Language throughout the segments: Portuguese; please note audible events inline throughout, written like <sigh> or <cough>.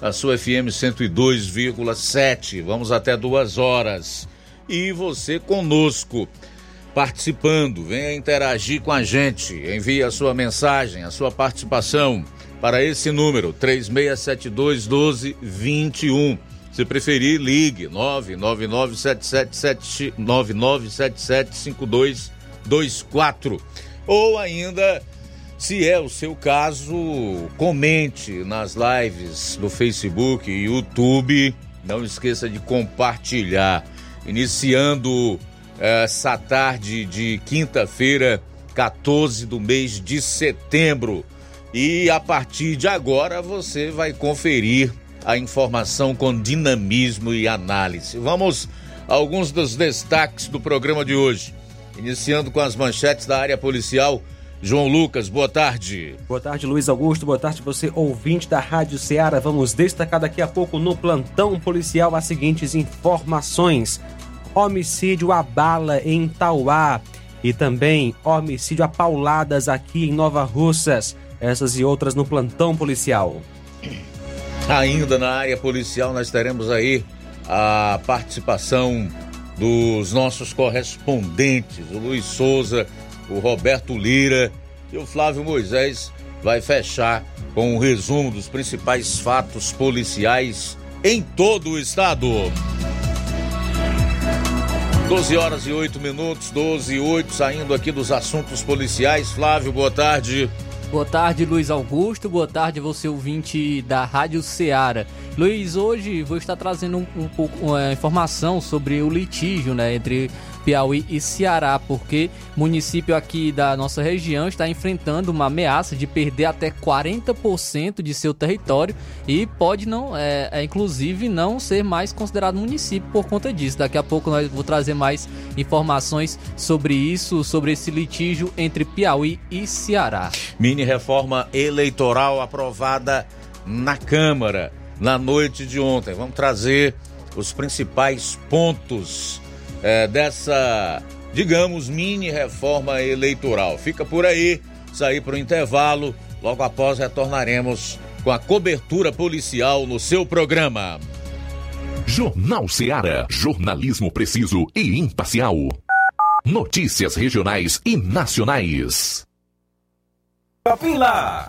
a sua FM 102,7. Vamos até duas horas. E você conosco, participando, venha interagir com a gente. Envie a sua mensagem, a sua participação para esse número 3672 1221. Se preferir, ligue 999775224 ou ainda se é o seu caso, comente nas lives do Facebook e YouTube. Não esqueça de compartilhar. Iniciando eh, essa tarde de quinta-feira, 14 do mês de setembro. E a partir de agora você vai conferir a informação com dinamismo e análise. Vamos a alguns dos destaques do programa de hoje. Iniciando com as manchetes da área policial. João Lucas, boa tarde. Boa tarde, Luiz Augusto. Boa tarde, você ouvinte da Rádio Ceará. Vamos destacar daqui a pouco no plantão policial as seguintes informações: homicídio a bala em Tauá e também homicídio a pauladas aqui em Nova Russas. Essas e outras no plantão policial. Ainda na área policial, nós teremos aí a participação dos nossos correspondentes, o Luiz Souza o Roberto Lira e o Flávio Moisés vai fechar com um resumo dos principais fatos policiais em todo o estado. 12 horas e 8 minutos, 12 e 8, saindo aqui dos assuntos policiais. Flávio, boa tarde. Boa tarde, Luiz Augusto. Boa tarde, você ouvinte da Rádio Ceará. Luiz, hoje vou estar trazendo um, pouco uma informação sobre o litígio né, entre Piauí e Ceará, porque município aqui da nossa região está enfrentando uma ameaça de perder até 40% de seu território e pode não, é, é, inclusive, não ser mais considerado município por conta disso. Daqui a pouco nós vou trazer mais informações sobre isso, sobre esse litígio entre Piauí e Ceará. Mini reforma eleitoral aprovada na Câmara na noite de ontem. Vamos trazer os principais pontos é, dessa, digamos, mini reforma eleitoral. Fica por aí, sair para o intervalo. Logo após retornaremos com a cobertura policial no seu programa. Jornal Seara. Jornalismo preciso e imparcial. Notícias regionais e nacionais. Lá.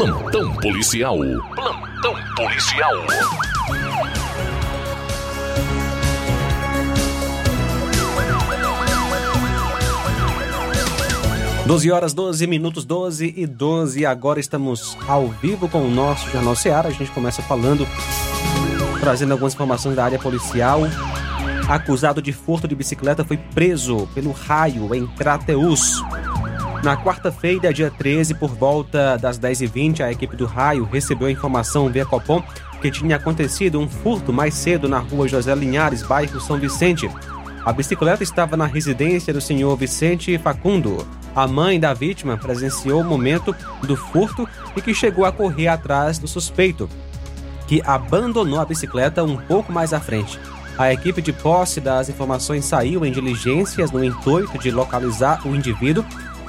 Plantão policial. Plantão policial. 12 horas, 12 minutos, 12 e 12. Agora estamos ao vivo com o nosso Jornal Seara. A gente começa falando, trazendo algumas informações da área policial. Acusado de furto de bicicleta foi preso pelo raio em Crateus. Na quarta-feira, dia 13, por volta das 10h20, a equipe do raio recebeu a informação via Copom que tinha acontecido um furto mais cedo na rua José Linhares, bairro São Vicente. A bicicleta estava na residência do senhor Vicente Facundo. A mãe da vítima presenciou o momento do furto e que chegou a correr atrás do suspeito, que abandonou a bicicleta um pouco mais à frente. A equipe de posse das informações saiu em diligências no intuito de localizar o indivíduo,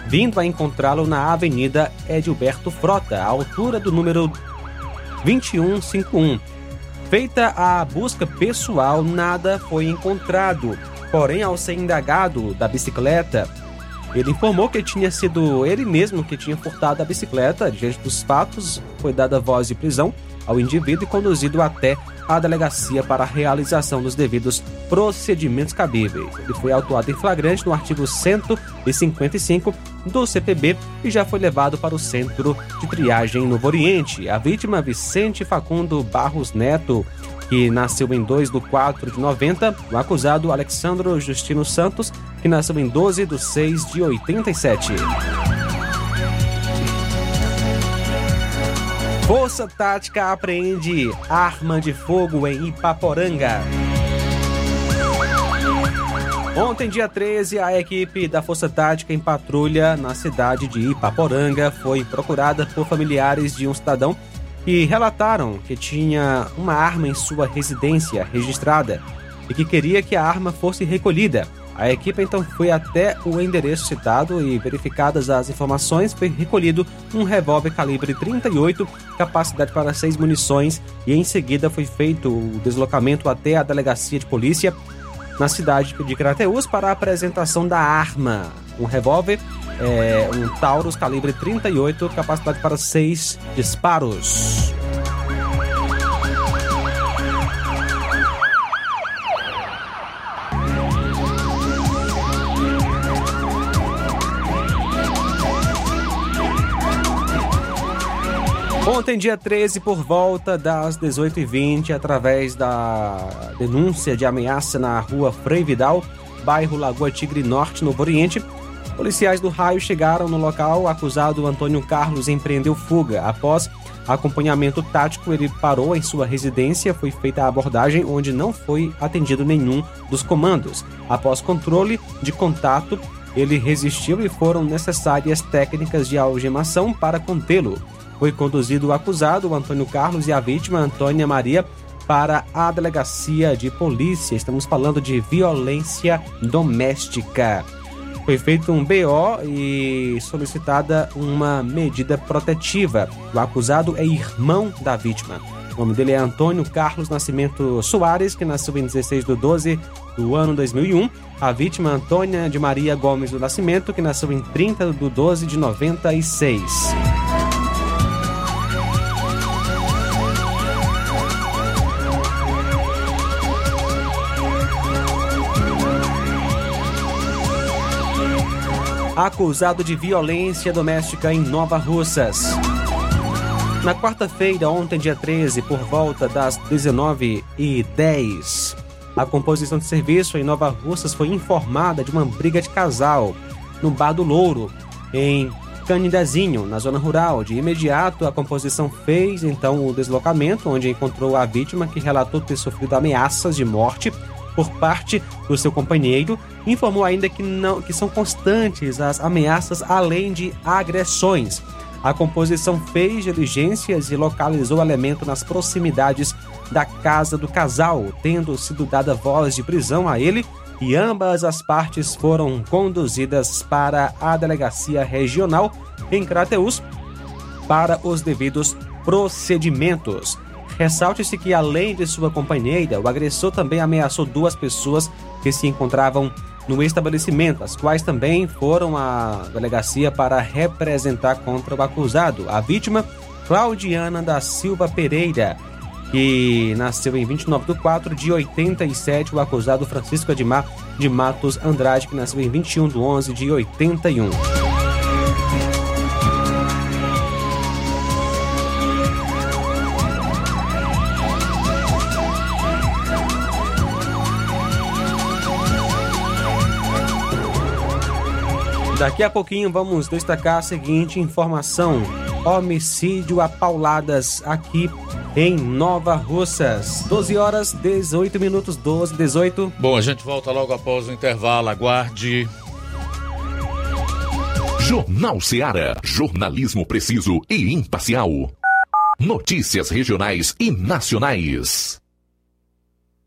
vindo a encontrá-lo na Avenida Edilberto Frota, à altura do número 2151. Feita a busca pessoal, nada foi encontrado. Porém, ao ser indagado da bicicleta, ele informou que tinha sido ele mesmo que tinha furtado a bicicleta. Diante dos fatos, foi dada voz de prisão ao indivíduo e conduzido até a delegacia para a realização dos devidos procedimentos cabíveis. Ele foi autuado em flagrante no artigo 155 do CPB e já foi levado para o centro de triagem Novo Oriente. A vítima, Vicente Facundo Barros Neto, que nasceu em 2 de 4 de 90, o acusado Alexandro Justino Santos, que nasceu em 12 de 6 de 87. Força Tática apreende arma de fogo em Ipaporanga. Ontem, dia 13, a equipe da Força Tática em patrulha na cidade de Ipaporanga foi procurada por familiares de um cidadão que relataram que tinha uma arma em sua residência registrada e que queria que a arma fosse recolhida. A equipe então foi até o endereço citado e, verificadas as informações, foi recolhido um revólver calibre 38, capacidade para seis munições, e em seguida foi feito o deslocamento até a delegacia de polícia na cidade de Crateús para a apresentação da arma. Um revólver, é, um Taurus calibre 38, capacidade para seis disparos. Ontem, dia 13, por volta das 18h20, através da denúncia de ameaça na rua Frei Vidal, bairro Lagoa Tigre Norte, no Oriente, policiais do raio chegaram no local. Acusado Antônio Carlos empreendeu fuga. Após acompanhamento tático, ele parou em sua residência. Foi feita a abordagem, onde não foi atendido nenhum dos comandos. Após controle de contato, ele resistiu e foram necessárias técnicas de algemação para contê-lo. Foi conduzido o acusado, Antônio Carlos, e a vítima, Antônia Maria, para a delegacia de polícia. Estamos falando de violência doméstica. Foi feito um BO e solicitada uma medida protetiva. O acusado é irmão da vítima. O nome dele é Antônio Carlos Nascimento Soares, que nasceu em 16 de 12 do ano 2001. A vítima Antônia de Maria Gomes do Nascimento, que nasceu em 30 de 12 de 96. Acusado de violência doméstica em Nova Russas. Na quarta-feira, ontem, dia 13, por volta das 19h10, a composição de serviço em Nova Russas foi informada de uma briga de casal no Bar do Louro, em Canidezinho, na zona rural. De imediato, a composição fez então o deslocamento, onde encontrou a vítima que relatou ter sofrido ameaças de morte por parte do seu companheiro. Informou ainda que, não, que são constantes as ameaças, além de agressões. A composição fez diligências e localizou o elemento nas proximidades da casa do casal, tendo sido dada voz de prisão a ele, e ambas as partes foram conduzidas para a delegacia regional em Crateus para os devidos procedimentos. Ressalte-se que, além de sua companheira, o agressor também ameaçou duas pessoas que se encontravam no estabelecimento, as quais também foram à delegacia para representar contra o acusado. A vítima, Claudiana da Silva Pereira, que nasceu em 29 de 4 de 87, o acusado Francisco Edmar de Matos Andrade, que nasceu em 21 de 11 de 81. Daqui a pouquinho vamos destacar a seguinte informação: homicídio a pauladas aqui em Nova Russas. 12 horas 18 minutos, 12, 18. Bom, a gente volta logo após o intervalo. Aguarde. Jornal Seara. Jornalismo preciso e imparcial. Notícias regionais e nacionais.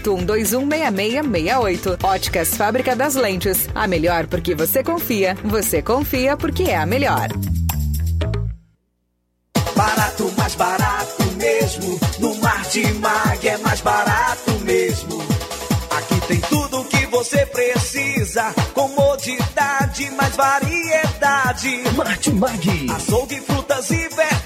981216668. Óticas Fábrica das Lentes. A melhor porque você confia. Você confia porque é a melhor. Barato, mais barato mesmo. No Mar de Mag é mais barato mesmo. Aqui tem tudo o que você precisa. Comodidade, mais variedade. Martimag. Açougue, frutas e verduras.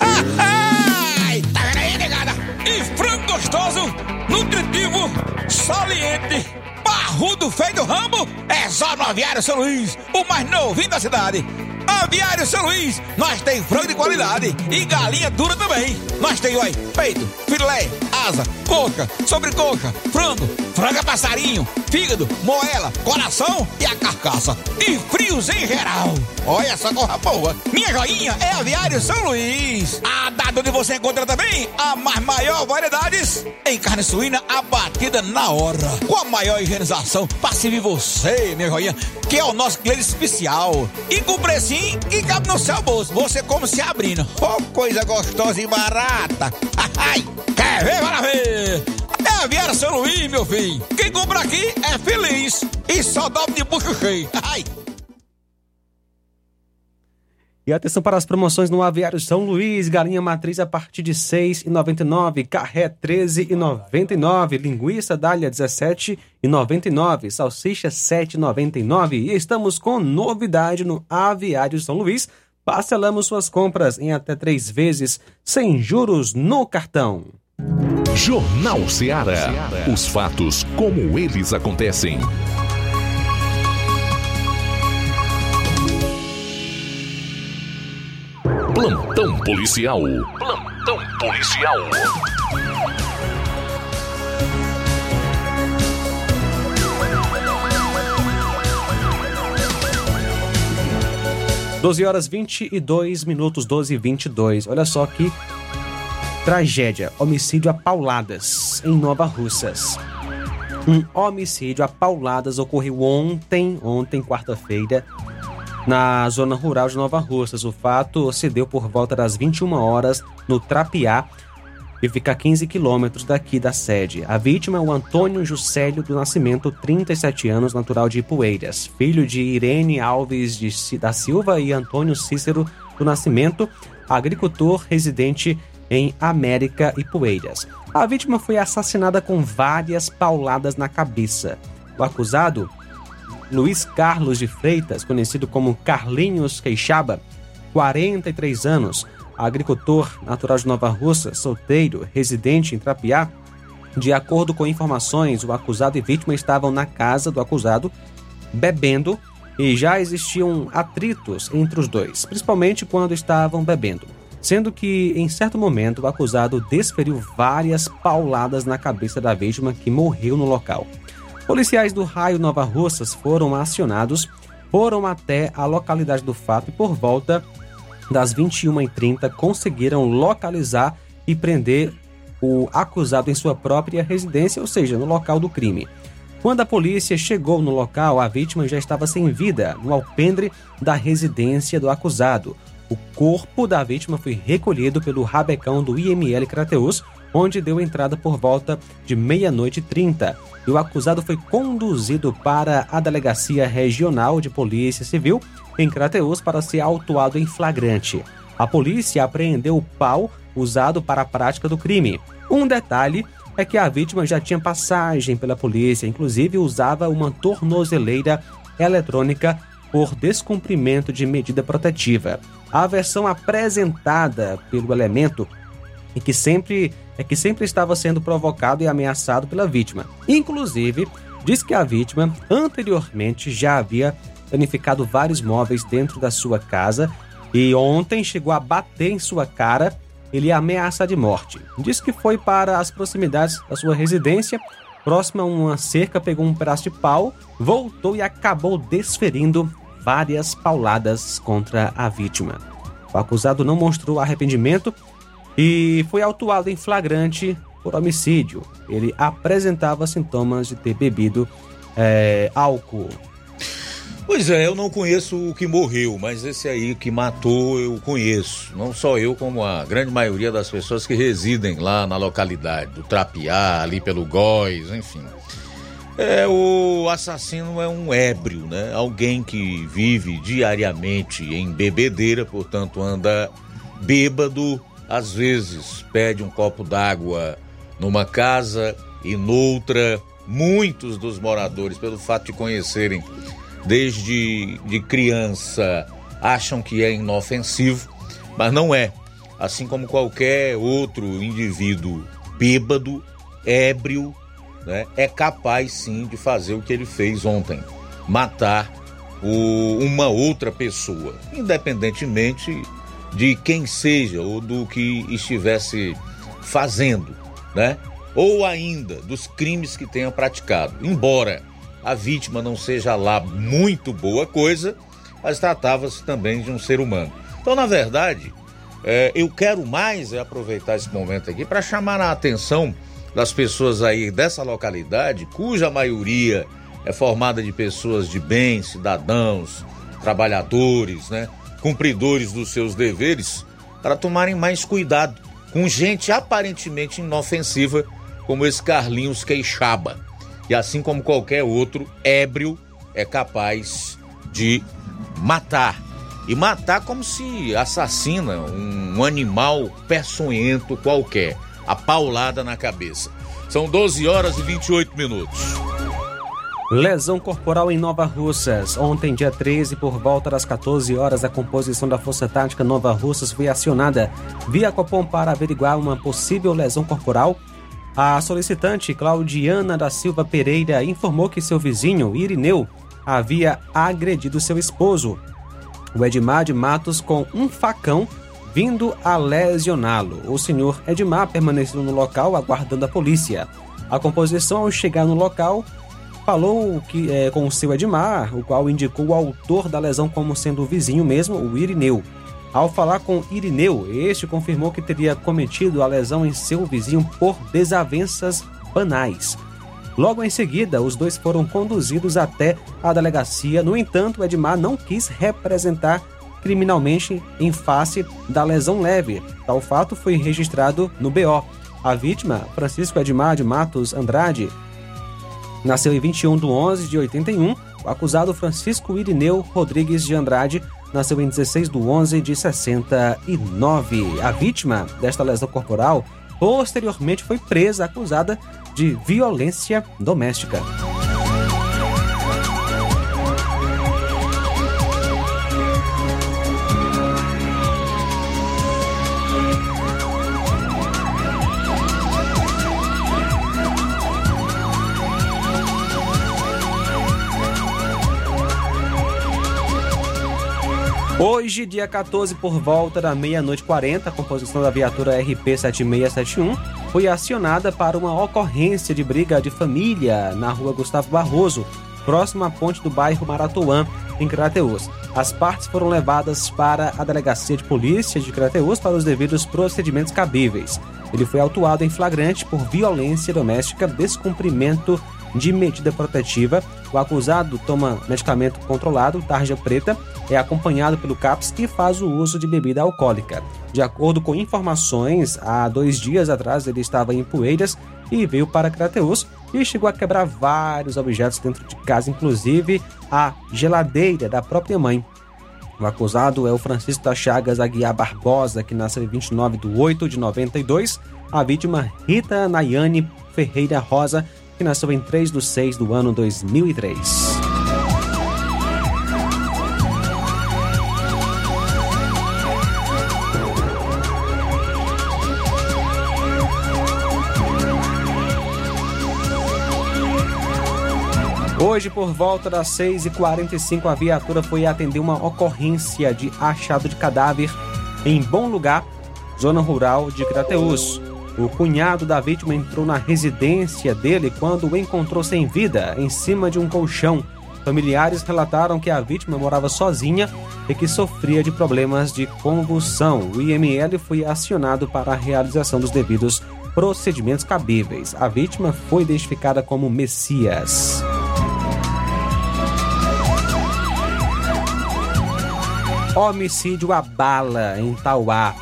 Ai, tá vendo aí, negada? E frango gostoso, nutritivo, saliente, barrudo, feio do ramo, é só no Aviário São Luís, o mais novinho da cidade. Aviário São Luís, nós tem frango de qualidade e galinha dura também. Nós tem, oi, peito, filé, asa, coca, sobrecoxa, frango, franga passarinho, fígado, moela, coração e a carcaça. E frios em geral. Olha essa corra boa. Minha joinha é Aviário São Luís. A data onde você encontra também a mais maior variedades em carne suína abatida na hora. Com a maior higienização para servir você, minha joinha, que é o nosso cliente especial. E com precinho e cabe no seu bolso. Você como se abrindo. Oh, coisa gostosa e barata. <laughs> Ai, quer ver? Para ver. É a Viera São Luís, meu filho. Quem compra aqui é feliz. E só dobra de bucho cheio. <laughs> Ai. E atenção para as promoções no Aviário São Luís, galinha matriz a partir de R$ 6,99, carré R$ 13,99, linguiça dália R$ 17,99, salsicha R$ 7,99. E estamos com novidade no Aviário São Luís. Parcelamos suas compras em até três vezes, sem juros no cartão. Jornal Ceará. Os fatos como eles acontecem. Plantão policial. Plantão policial. Doze horas 22 minutos, 12 e 22. Olha só que tragédia. Homicídio a pauladas em Nova Russas. Um homicídio a pauladas ocorreu ontem, ontem, quarta-feira, na zona rural de Nova Russas. O fato se deu por volta das 21 horas no Trapiá, que fica a 15 quilômetros daqui da sede. A vítima é o Antônio Juscelio do Nascimento, 37 anos, natural de Ipueiras, filho de Irene Alves de, da Silva e Antônio Cícero do Nascimento, agricultor residente em América e Poeiras. A vítima foi assassinada com várias pauladas na cabeça. O acusado, Luiz Carlos de Freitas, conhecido como Carlinhos Queixaba, 43 anos, agricultor natural de Nova Russa, solteiro, residente em Trapiá. De acordo com informações, o acusado e vítima estavam na casa do acusado bebendo e já existiam atritos entre os dois, principalmente quando estavam bebendo sendo que, em certo momento, o acusado desferiu várias pauladas na cabeça da vítima que morreu no local. Policiais do Raio Nova Russas foram acionados, foram até a localidade do fato e, por volta das 21h30, conseguiram localizar e prender o acusado em sua própria residência, ou seja, no local do crime. Quando a polícia chegou no local, a vítima já estava sem vida no alpendre da residência do acusado. O corpo da vítima foi recolhido pelo rabecão do IML Crateus, onde deu entrada por volta de meia-noite e trinta. E o acusado foi conduzido para a Delegacia Regional de Polícia Civil em Crateus para ser autuado em flagrante. A polícia apreendeu o pau usado para a prática do crime. Um detalhe é que a vítima já tinha passagem pela polícia, inclusive usava uma tornozeleira eletrônica por descumprimento de medida protetiva. A versão apresentada pelo elemento é que sempre é que sempre estava sendo provocado e ameaçado pela vítima. Inclusive, diz que a vítima anteriormente já havia danificado vários móveis dentro da sua casa e ontem chegou a bater em sua cara ele ameaça de morte. Diz que foi para as proximidades da sua residência, próxima a uma cerca, pegou um pedaço de pau, voltou e acabou desferindo várias pauladas contra a vítima. O acusado não mostrou arrependimento e foi autuado em flagrante por homicídio. Ele apresentava sintomas de ter bebido é, álcool. Pois é, eu não conheço o que morreu, mas esse aí que matou eu conheço. Não só eu, como a grande maioria das pessoas que residem lá na localidade, do Trapiá, ali pelo Góis, enfim. É, o assassino é um ébrio, né? Alguém que vive diariamente em bebedeira, portanto anda bêbado, às vezes pede um copo d'água numa casa e noutra. Muitos dos moradores, pelo fato de conhecerem desde de criança, acham que é inofensivo, mas não é. Assim como qualquer outro indivíduo bêbado, ébrio, né, é capaz sim de fazer o que ele fez ontem: matar o, uma outra pessoa, independentemente de quem seja ou do que estivesse fazendo, né? Ou ainda dos crimes que tenha praticado. Embora a vítima não seja lá muito boa coisa, mas tratava-se também de um ser humano. Então, na verdade, é, eu quero mais é aproveitar esse momento aqui para chamar a atenção das pessoas aí dessa localidade, cuja maioria é formada de pessoas de bem, cidadãos, trabalhadores, né? Cumpridores dos seus deveres, para tomarem mais cuidado com gente aparentemente inofensiva como esse Carlinhos Queixaba. E assim como qualquer outro, ébrio é capaz de matar. E matar como se assassina um animal peçonhento qualquer. A paulada na cabeça. São 12 horas e 28 minutos. Lesão corporal em Nova Russas. Ontem, dia 13, por volta das 14 horas, a composição da Força Tática Nova Russas foi acionada via Copom para averiguar uma possível lesão corporal. A solicitante Claudiana da Silva Pereira informou que seu vizinho, Irineu, havia agredido seu esposo, o Edmar de Matos, com um facão vindo a lesioná-lo. O senhor Edmar permaneceu no local aguardando a polícia. A composição, ao chegar no local, falou que é, com o seu Edmar, o qual indicou o autor da lesão como sendo o vizinho mesmo, o Irineu. Ao falar com Irineu, este confirmou que teria cometido a lesão em seu vizinho por desavenças banais. Logo em seguida, os dois foram conduzidos até a delegacia. No entanto, Edmar não quis representar criminalmente em face da lesão leve. Tal fato foi registrado no BO. A vítima, Francisco Edmar de Matos Andrade, Nasceu em 21 de 11 de 81. O acusado Francisco Irineu Rodrigues de Andrade nasceu em 16 de 11 de 69. A vítima desta lesão corporal posteriormente foi presa acusada de violência doméstica. Hoje, dia 14, por volta da meia-noite 40, a composição da viatura RP7671 foi acionada para uma ocorrência de briga de família na rua Gustavo Barroso, próximo à ponte do bairro Maratuã, em Crateús. As partes foram levadas para a delegacia de polícia de Crateús para os devidos procedimentos cabíveis. Ele foi autuado em flagrante por violência doméstica, descumprimento de medida protetiva. O acusado toma medicamento controlado, tarja preta, é acompanhado pelo CAPS e faz o uso de bebida alcoólica. De acordo com informações, há dois dias atrás ele estava em Poeiras e veio para Crateus e chegou a quebrar vários objetos dentro de casa, inclusive a geladeira da própria mãe. O acusado é o Francisco Chagas Aguiar Barbosa, que nasceu em 29 de 8 de 92. A vítima, Rita Nayane Ferreira Rosa, que nasceu em 3 de 6 do ano 2003. Hoje, por volta das 6h45, a viatura foi atender uma ocorrência de achado de cadáver em Bom Lugar, zona rural de Crateús. O cunhado da vítima entrou na residência dele quando o encontrou sem vida, em cima de um colchão. Familiares relataram que a vítima morava sozinha e que sofria de problemas de convulsão. O IML foi acionado para a realização dos devidos procedimentos cabíveis. A vítima foi identificada como Messias. Homicídio à bala em Tauá.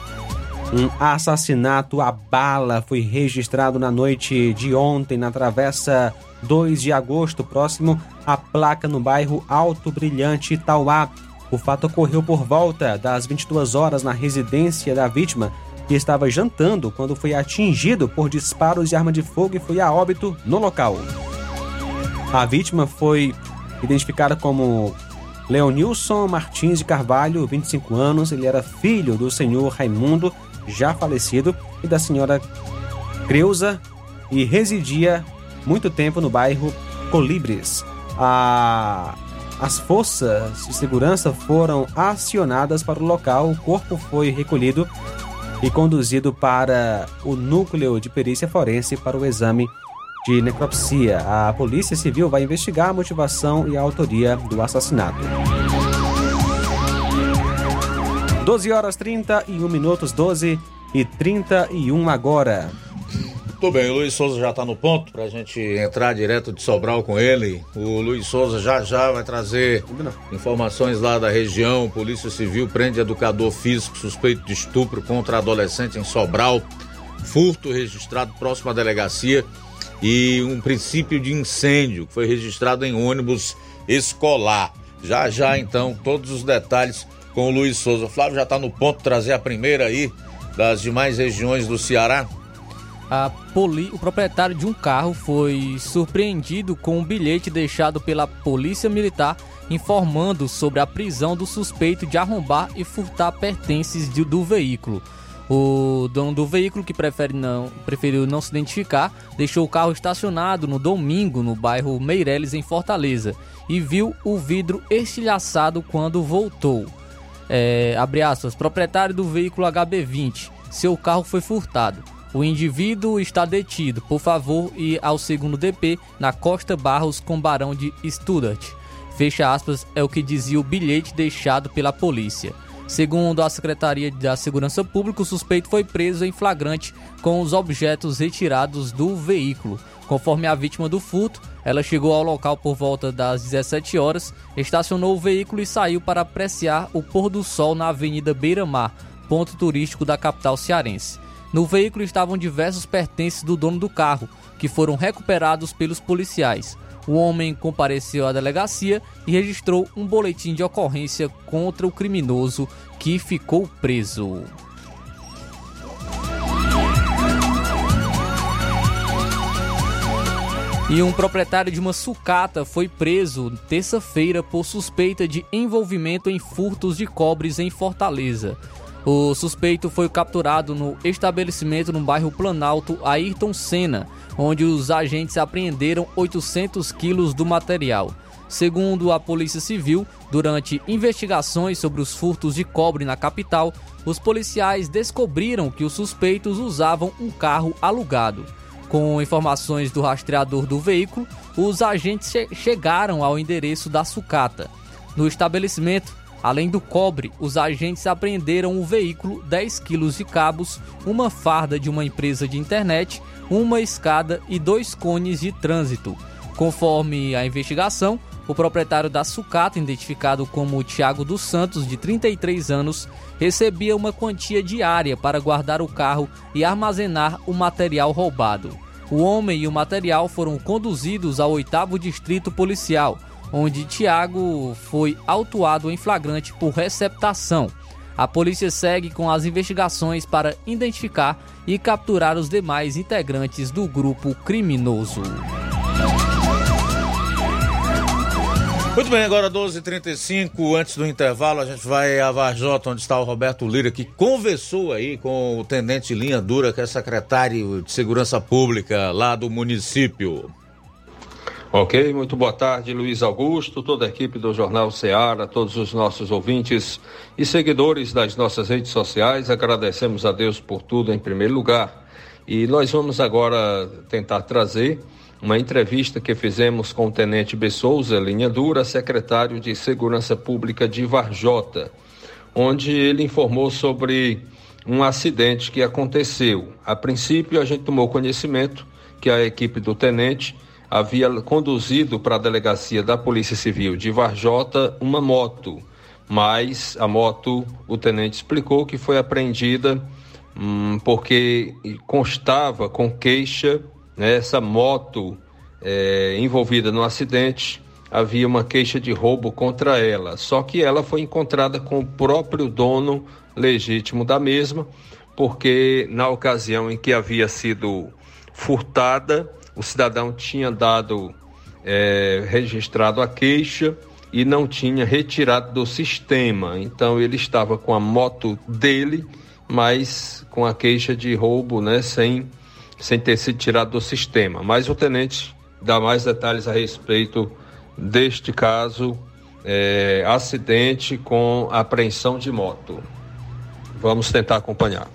Um assassinato à bala foi registrado na noite de ontem na Travessa 2 de agosto, próximo à placa no bairro Alto Brilhante, Tauá. O fato ocorreu por volta das 22 horas na residência da vítima, que estava jantando quando foi atingido por disparos de arma de fogo e foi a óbito no local. A vítima foi identificada como Leonilson Martins de Carvalho, 25 anos, ele era filho do senhor Raimundo, já falecido, e da senhora Creuza e residia muito tempo no bairro Colibres. A... As forças de segurança foram acionadas para o local, o corpo foi recolhido e conduzido para o núcleo de perícia forense para o exame de necropsia. A Polícia Civil vai investigar a motivação e a autoria do assassinato. 12 horas 31 minutos, 12 e 31 agora. Tudo bem, o Luiz Souza já está no ponto para a gente entrar direto de Sobral com ele. O Luiz Souza já já vai trazer informações lá da região. Polícia Civil prende educador físico suspeito de estupro contra adolescente em Sobral. Furto registrado próximo à delegacia e um princípio de incêndio que foi registrado em ônibus escolar. Já já então todos os detalhes com o Luiz Souza. O Flávio já está no ponto trazer a primeira aí das demais regiões do Ceará. Poli... O proprietário de um carro foi surpreendido com um bilhete deixado pela Polícia Militar informando sobre a prisão do suspeito de arrombar e furtar pertences de... do veículo. O dono do veículo, que prefere não, preferiu não se identificar, deixou o carro estacionado no domingo no bairro Meireles, em Fortaleza, e viu o vidro estilhaçado quando voltou. É, abre aspas, proprietário do veículo HB20, seu carro foi furtado. O indivíduo está detido, por favor, e ao segundo DP na Costa Barros com Barão de Stuttgart. Fecha aspas, é o que dizia o bilhete deixado pela polícia. Segundo a Secretaria da Segurança Pública, o suspeito foi preso em flagrante com os objetos retirados do veículo. Conforme a vítima do furto, ela chegou ao local por volta das 17 horas, estacionou o veículo e saiu para apreciar o pôr do sol na Avenida Beira Mar, ponto turístico da capital cearense. No veículo estavam diversos pertences do dono do carro, que foram recuperados pelos policiais. O homem compareceu à delegacia e registrou um boletim de ocorrência contra o criminoso que ficou preso. E um proprietário de uma sucata foi preso terça-feira por suspeita de envolvimento em furtos de cobres em Fortaleza. O suspeito foi capturado no estabelecimento no bairro Planalto Ayrton Senna, onde os agentes apreenderam 800 quilos do material. Segundo a Polícia Civil, durante investigações sobre os furtos de cobre na capital, os policiais descobriram que os suspeitos usavam um carro alugado. Com informações do rastreador do veículo, os agentes che chegaram ao endereço da sucata. No estabelecimento, Além do cobre, os agentes apreenderam o veículo, 10 quilos de cabos, uma farda de uma empresa de internet, uma escada e dois cones de trânsito. Conforme a investigação, o proprietário da sucata, identificado como Tiago dos Santos, de 33 anos, recebia uma quantia diária para guardar o carro e armazenar o material roubado. O homem e o material foram conduzidos ao oitavo distrito policial, onde Tiago foi autuado em flagrante por receptação. A polícia segue com as investigações para identificar e capturar os demais integrantes do grupo criminoso. Muito bem, agora 12h35, antes do intervalo, a gente vai a Varjota, onde está o Roberto Lira, que conversou aí com o tenente Linha Dura, que é secretário de Segurança Pública lá do município. Ok, muito boa tarde, Luiz Augusto, toda a equipe do Jornal Ceará, todos os nossos ouvintes e seguidores das nossas redes sociais. Agradecemos a Deus por tudo em primeiro lugar. E nós vamos agora tentar trazer uma entrevista que fizemos com o Tenente B. Souza, linha dura, secretário de Segurança Pública de Varjota, onde ele informou sobre um acidente que aconteceu. A princípio, a gente tomou conhecimento que a equipe do tenente havia conduzido para a delegacia da Polícia Civil de Varjota uma moto, mas a moto, o tenente explicou que foi apreendida hum, porque constava com queixa, né, essa moto é, envolvida no acidente, havia uma queixa de roubo contra ela, só que ela foi encontrada com o próprio dono legítimo da mesma, porque na ocasião em que havia sido furtada, o cidadão tinha dado é, registrado a queixa e não tinha retirado do sistema. Então ele estava com a moto dele, mas com a queixa de roubo, né, sem sem ter sido tirado do sistema. Mas o tenente dá mais detalhes a respeito deste caso, é, acidente com apreensão de moto. Vamos tentar acompanhar.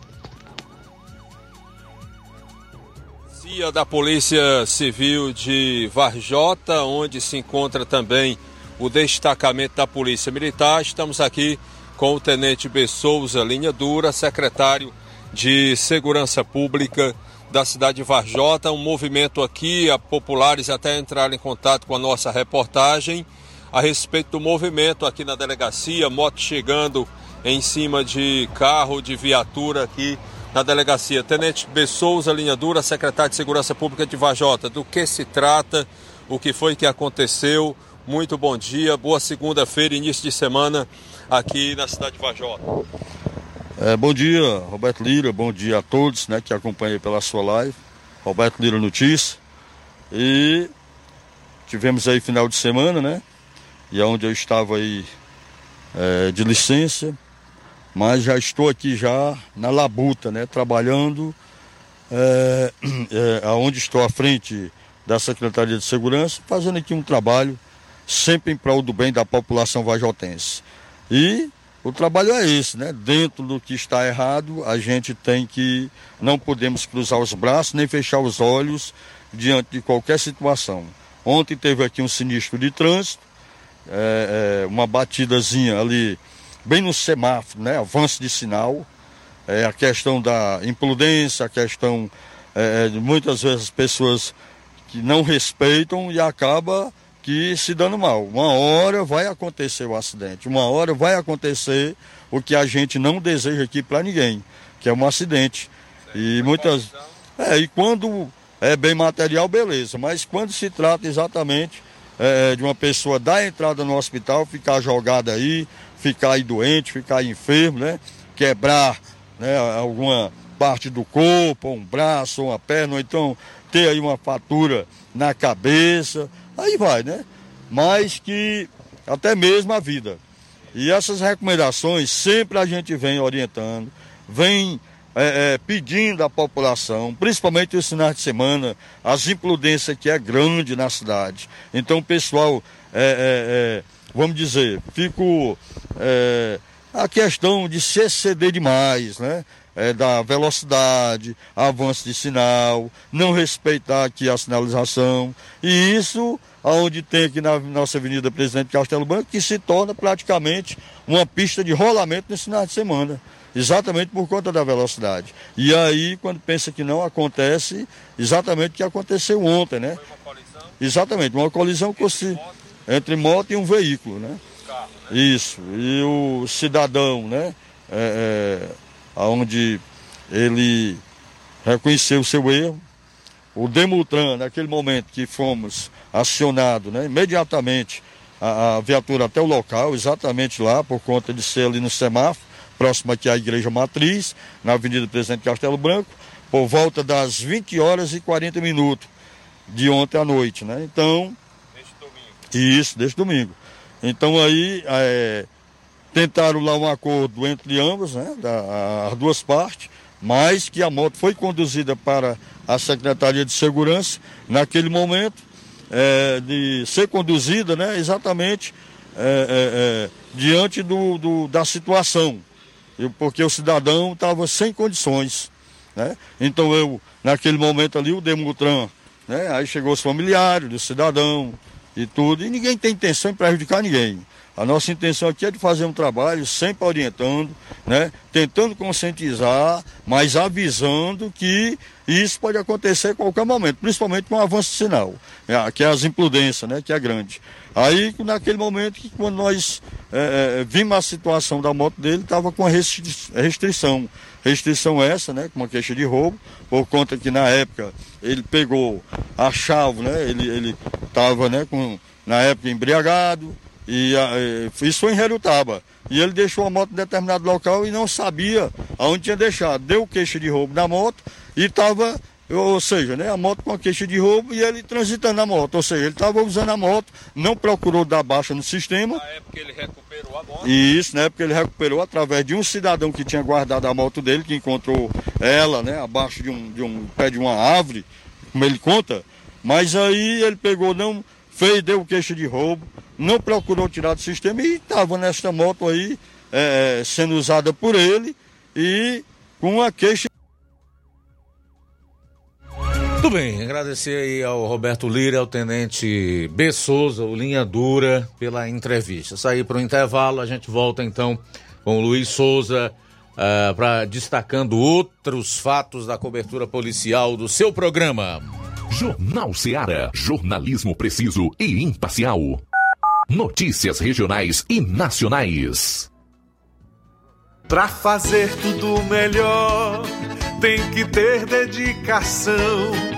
Cia da Polícia Civil de Varjota, onde se encontra também o destacamento da Polícia Militar. Estamos aqui com o Tenente B. Souza Linha Dura, secretário de Segurança Pública da cidade de Varjota. Um movimento aqui, a populares até entraram em contato com a nossa reportagem a respeito do movimento aqui na delegacia, moto chegando em cima de carro, de viatura aqui na delegacia. Tenente B. Souza Linha Dura, secretário de Segurança Pública de Varjota. Do que se trata? O que foi que aconteceu? Muito bom dia, boa segunda-feira, início de semana aqui na cidade de Vajota. É, bom dia, Roberto Lira, bom dia a todos né, que acompanham pela sua live. Roberto Lira Notícias. E tivemos aí final de semana, né? E é onde eu estava aí é, de licença, mas já estou aqui já na labuta, né? Trabalhando é, <clears throat> é, aonde estou à frente da Secretaria de Segurança, fazendo aqui um trabalho sempre em prol do bem da população vajotense. E o trabalho é esse, né? Dentro do que está errado, a gente tem que não podemos cruzar os braços nem fechar os olhos diante de qualquer situação. Ontem teve aqui um sinistro de trânsito, é, é, uma batidazinha ali bem no semáforo, né? Avanço de sinal, é, a questão da imprudência, a questão é, de muitas vezes as pessoas que não respeitam e acaba que se dando mal. Uma hora vai acontecer o acidente, uma hora vai acontecer o que a gente não deseja aqui para ninguém, que é um acidente. E muitas. É, e quando é bem material, beleza, mas quando se trata exatamente é, de uma pessoa dar entrada no hospital, ficar jogada aí, ficar aí doente, ficar aí enfermo, né? Quebrar né, alguma parte do corpo, um braço, uma perna, ou então ter aí uma fatura na cabeça, Aí vai, né? Mas que até mesmo a vida. E essas recomendações sempre a gente vem orientando, vem é, é, pedindo à população, principalmente esse final de semana, as imprudências que é grande na cidade. Então, pessoal, é, é, é vamos dizer, fico é, a questão de se exceder demais, né? da velocidade, avanço de sinal, não respeitar aqui a sinalização. E isso, aonde tem aqui na nossa Avenida Presidente Castelo Branco, que se torna praticamente uma pista de rolamento nesse final de semana. Exatamente por conta da velocidade. E aí, quando pensa que não acontece, exatamente o que aconteceu ontem, né? Uma exatamente, uma colisão entre, entre moto e um veículo, né? Carro, né? Isso. E o cidadão, né? É, é, onde ele reconheceu o seu erro. O Demutran, naquele momento que fomos acionados, né, imediatamente a, a, viatura até o local, exatamente lá, por conta de ser ali no semáforo, próximo aqui à Igreja Matriz, na Avenida Presidente Castelo Branco, por volta das 20 horas e 40 minutos de ontem à noite, né? Então. Desde domingo. Isso, desde domingo. Então aí. É, Tentaram lá um acordo entre ambos, né, da, as duas partes, mas que a moto foi conduzida para a Secretaria de Segurança naquele momento, é, de ser conduzida né, exatamente é, é, é diante do, do, da situação, porque o cidadão estava sem condições. Né? Então eu, naquele momento ali, o Demutran, né, aí chegou os familiares do cidadão e tudo, e ninguém tem intenção de prejudicar ninguém. A nossa intenção aqui é de fazer um trabalho sempre orientando, né? tentando conscientizar, mas avisando que isso pode acontecer a qualquer momento, principalmente com o avanço de sinal, né? que é as imprudências, né? que é grande. Aí, naquele momento, que quando nós é, é, vimos a situação da moto dele, estava com restrição. Restrição essa, né? Com uma queixa de roubo, por conta que na época ele pegou a chave, né? Ele estava né, com, na época embriagado, e, e isso foi em Relutaba. E ele deixou a moto em determinado local e não sabia aonde tinha deixado. Deu queixa de roubo na moto e estava, ou seja, né, a moto com a queixa de roubo e ele transitando na moto. Ou seja, ele estava usando a moto, não procurou dar baixa no sistema. Na época ele recuperou E isso, né? Porque ele recuperou através de um cidadão que tinha guardado a moto dele, que encontrou ela, né? Abaixo de um, de um pé de uma árvore, como ele conta. Mas aí ele pegou, não fez, deu queixa de roubo, não procurou tirar do sistema e estava nesta moto aí, é, sendo usada por ele e com a queixa. Tudo bem, agradecer aí ao Roberto Lira ao Tenente B. Souza, o Linha Dura, pela entrevista. Sair para o intervalo, a gente volta então com o Luiz Souza uh, para destacando outros fatos da cobertura policial do seu programa. Jornal Seara. Jornalismo preciso e imparcial. Notícias regionais e nacionais. Pra fazer tudo melhor tem que ter dedicação.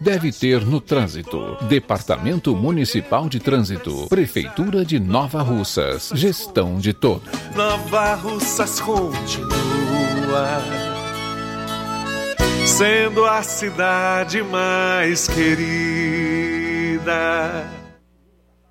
deve ter no trânsito. Departamento Municipal de Trânsito, Prefeitura de Nova Russas, gestão de todos. Nova Russas continua sendo a cidade mais querida.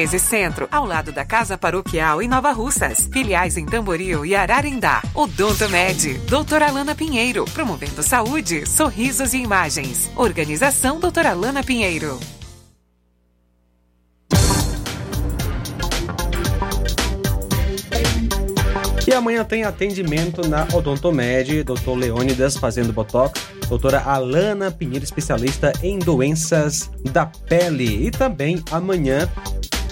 1213 Centro, ao lado da Casa Paroquial em Nova Russas. Filiais em Tamboril e Ararindá. Odonto Med, doutora Alana Pinheiro, promovendo saúde, sorrisos e imagens. Organização doutora Alana Pinheiro. E amanhã tem atendimento na Odontomed, Dr. Leônidas fazendo botox, doutora Alana Pinheiro, especialista em doenças da pele. E também amanhã,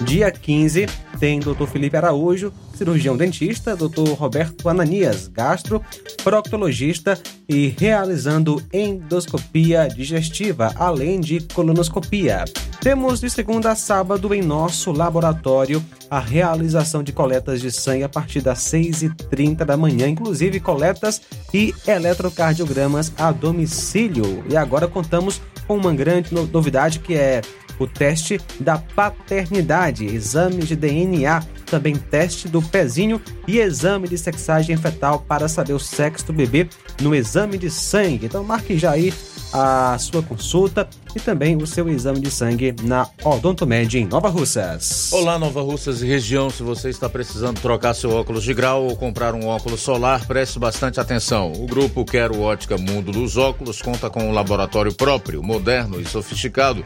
dia 15, tem Dr. Felipe Araújo, cirurgião dentista, Dr. Roberto Ananias, gastro, proctologista e realizando endoscopia digestiva, além de colonoscopia. Temos de segunda a sábado em nosso laboratório a realização de coletas de sangue a partir das 6h30 da manhã, inclusive coletas e eletrocardiogramas a domicílio. E agora contamos com uma grande no- novidade que é o teste da paternidade, exame de DNA, também teste do pezinho e exame de sexagem fetal para saber o sexo do bebê no exame de sangue. Então marque já aí a sua consulta e também o seu exame de sangue na Odontomed em Nova Russas. Olá, Nova Russas e região. Se você está precisando trocar seu óculos de grau ou comprar um óculos solar, preste bastante atenção. O grupo Quero Ótica Mundo dos Óculos conta com um laboratório próprio, moderno e sofisticado,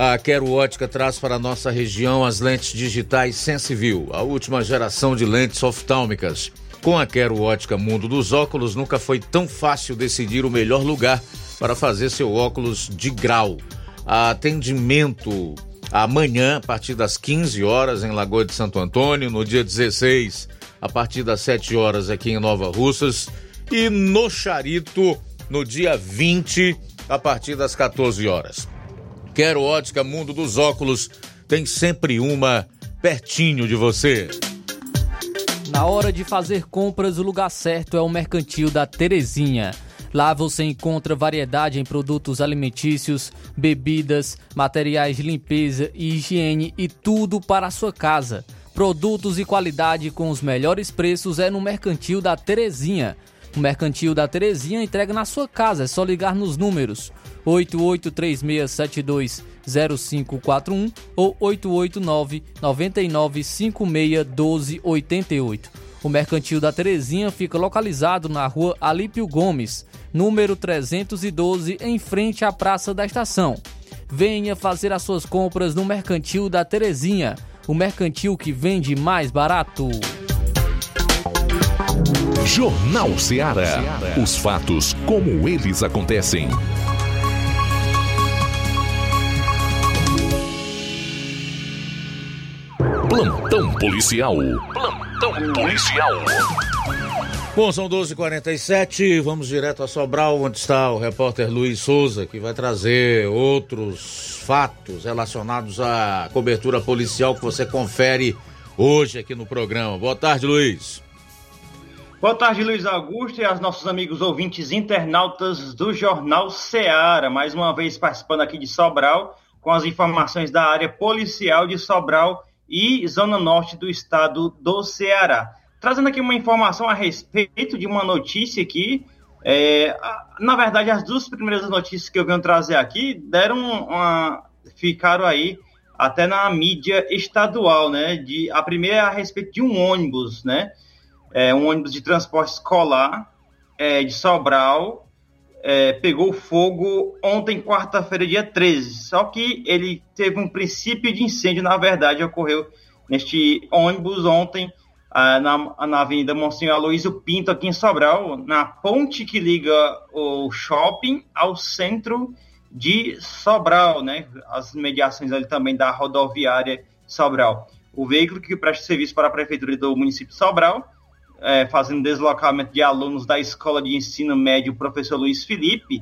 a Quero Ótica traz para a nossa região as lentes digitais Sensiview, a última geração de lentes oftálmicas. Com a Quero Ótica Mundo dos Óculos, nunca foi tão fácil decidir o melhor lugar para fazer seu óculos de grau. Atendimento amanhã, a partir das 15 horas, em Lagoa de Santo Antônio, no dia 16, a partir das 7 horas aqui em Nova Russas, e no Charito, no dia 20, a partir das 14 horas. Quero Ótica Mundo dos Óculos, tem sempre uma pertinho de você. Na hora de fazer compras, o lugar certo é o Mercantil da Terezinha. Lá você encontra variedade em produtos alimentícios, bebidas, materiais de limpeza e higiene e tudo para a sua casa. Produtos e qualidade com os melhores preços é no Mercantil da Terezinha. O Mercantil da Terezinha entrega na sua casa, é só ligar nos números 8836720541 ou 889 9956 1288. O Mercantil da Terezinha fica localizado na rua Alípio Gomes, número 312, em frente à Praça da Estação. Venha fazer as suas compras no Mercantil da Terezinha, o mercantil que vende mais barato. Jornal Ceará. Os fatos como eles acontecem. Plantão policial. Plantão policial. Bom, são 12h47, vamos direto a Sobral, onde está o repórter Luiz Souza, que vai trazer outros fatos relacionados à cobertura policial que você confere hoje aqui no programa. Boa tarde, Luiz. Boa tarde, Luiz Augusto e aos nossos amigos ouvintes internautas do Jornal Ceará. Mais uma vez participando aqui de Sobral com as informações da área policial de Sobral e Zona Norte do estado do Ceará. Trazendo aqui uma informação a respeito de uma notícia aqui. É, na verdade, as duas primeiras notícias que eu venho trazer aqui deram uma, ficaram aí até na mídia estadual, né? De, a primeira é a respeito de um ônibus, né? é, um ônibus de transporte escolar é, de Sobral é, pegou fogo ontem, quarta-feira, dia 13. Só que ele teve um princípio de incêndio, na verdade, ocorreu neste ônibus ontem, ah, na, na Avenida Monsenhor Aloysio Pinto, aqui em Sobral, na ponte que liga o shopping ao centro de Sobral, né? As mediações ali também da rodoviária Sobral. O veículo que presta serviço para a prefeitura do município de Sobral é, fazendo deslocamento de alunos da Escola de Ensino Médio Professor Luiz Felipe,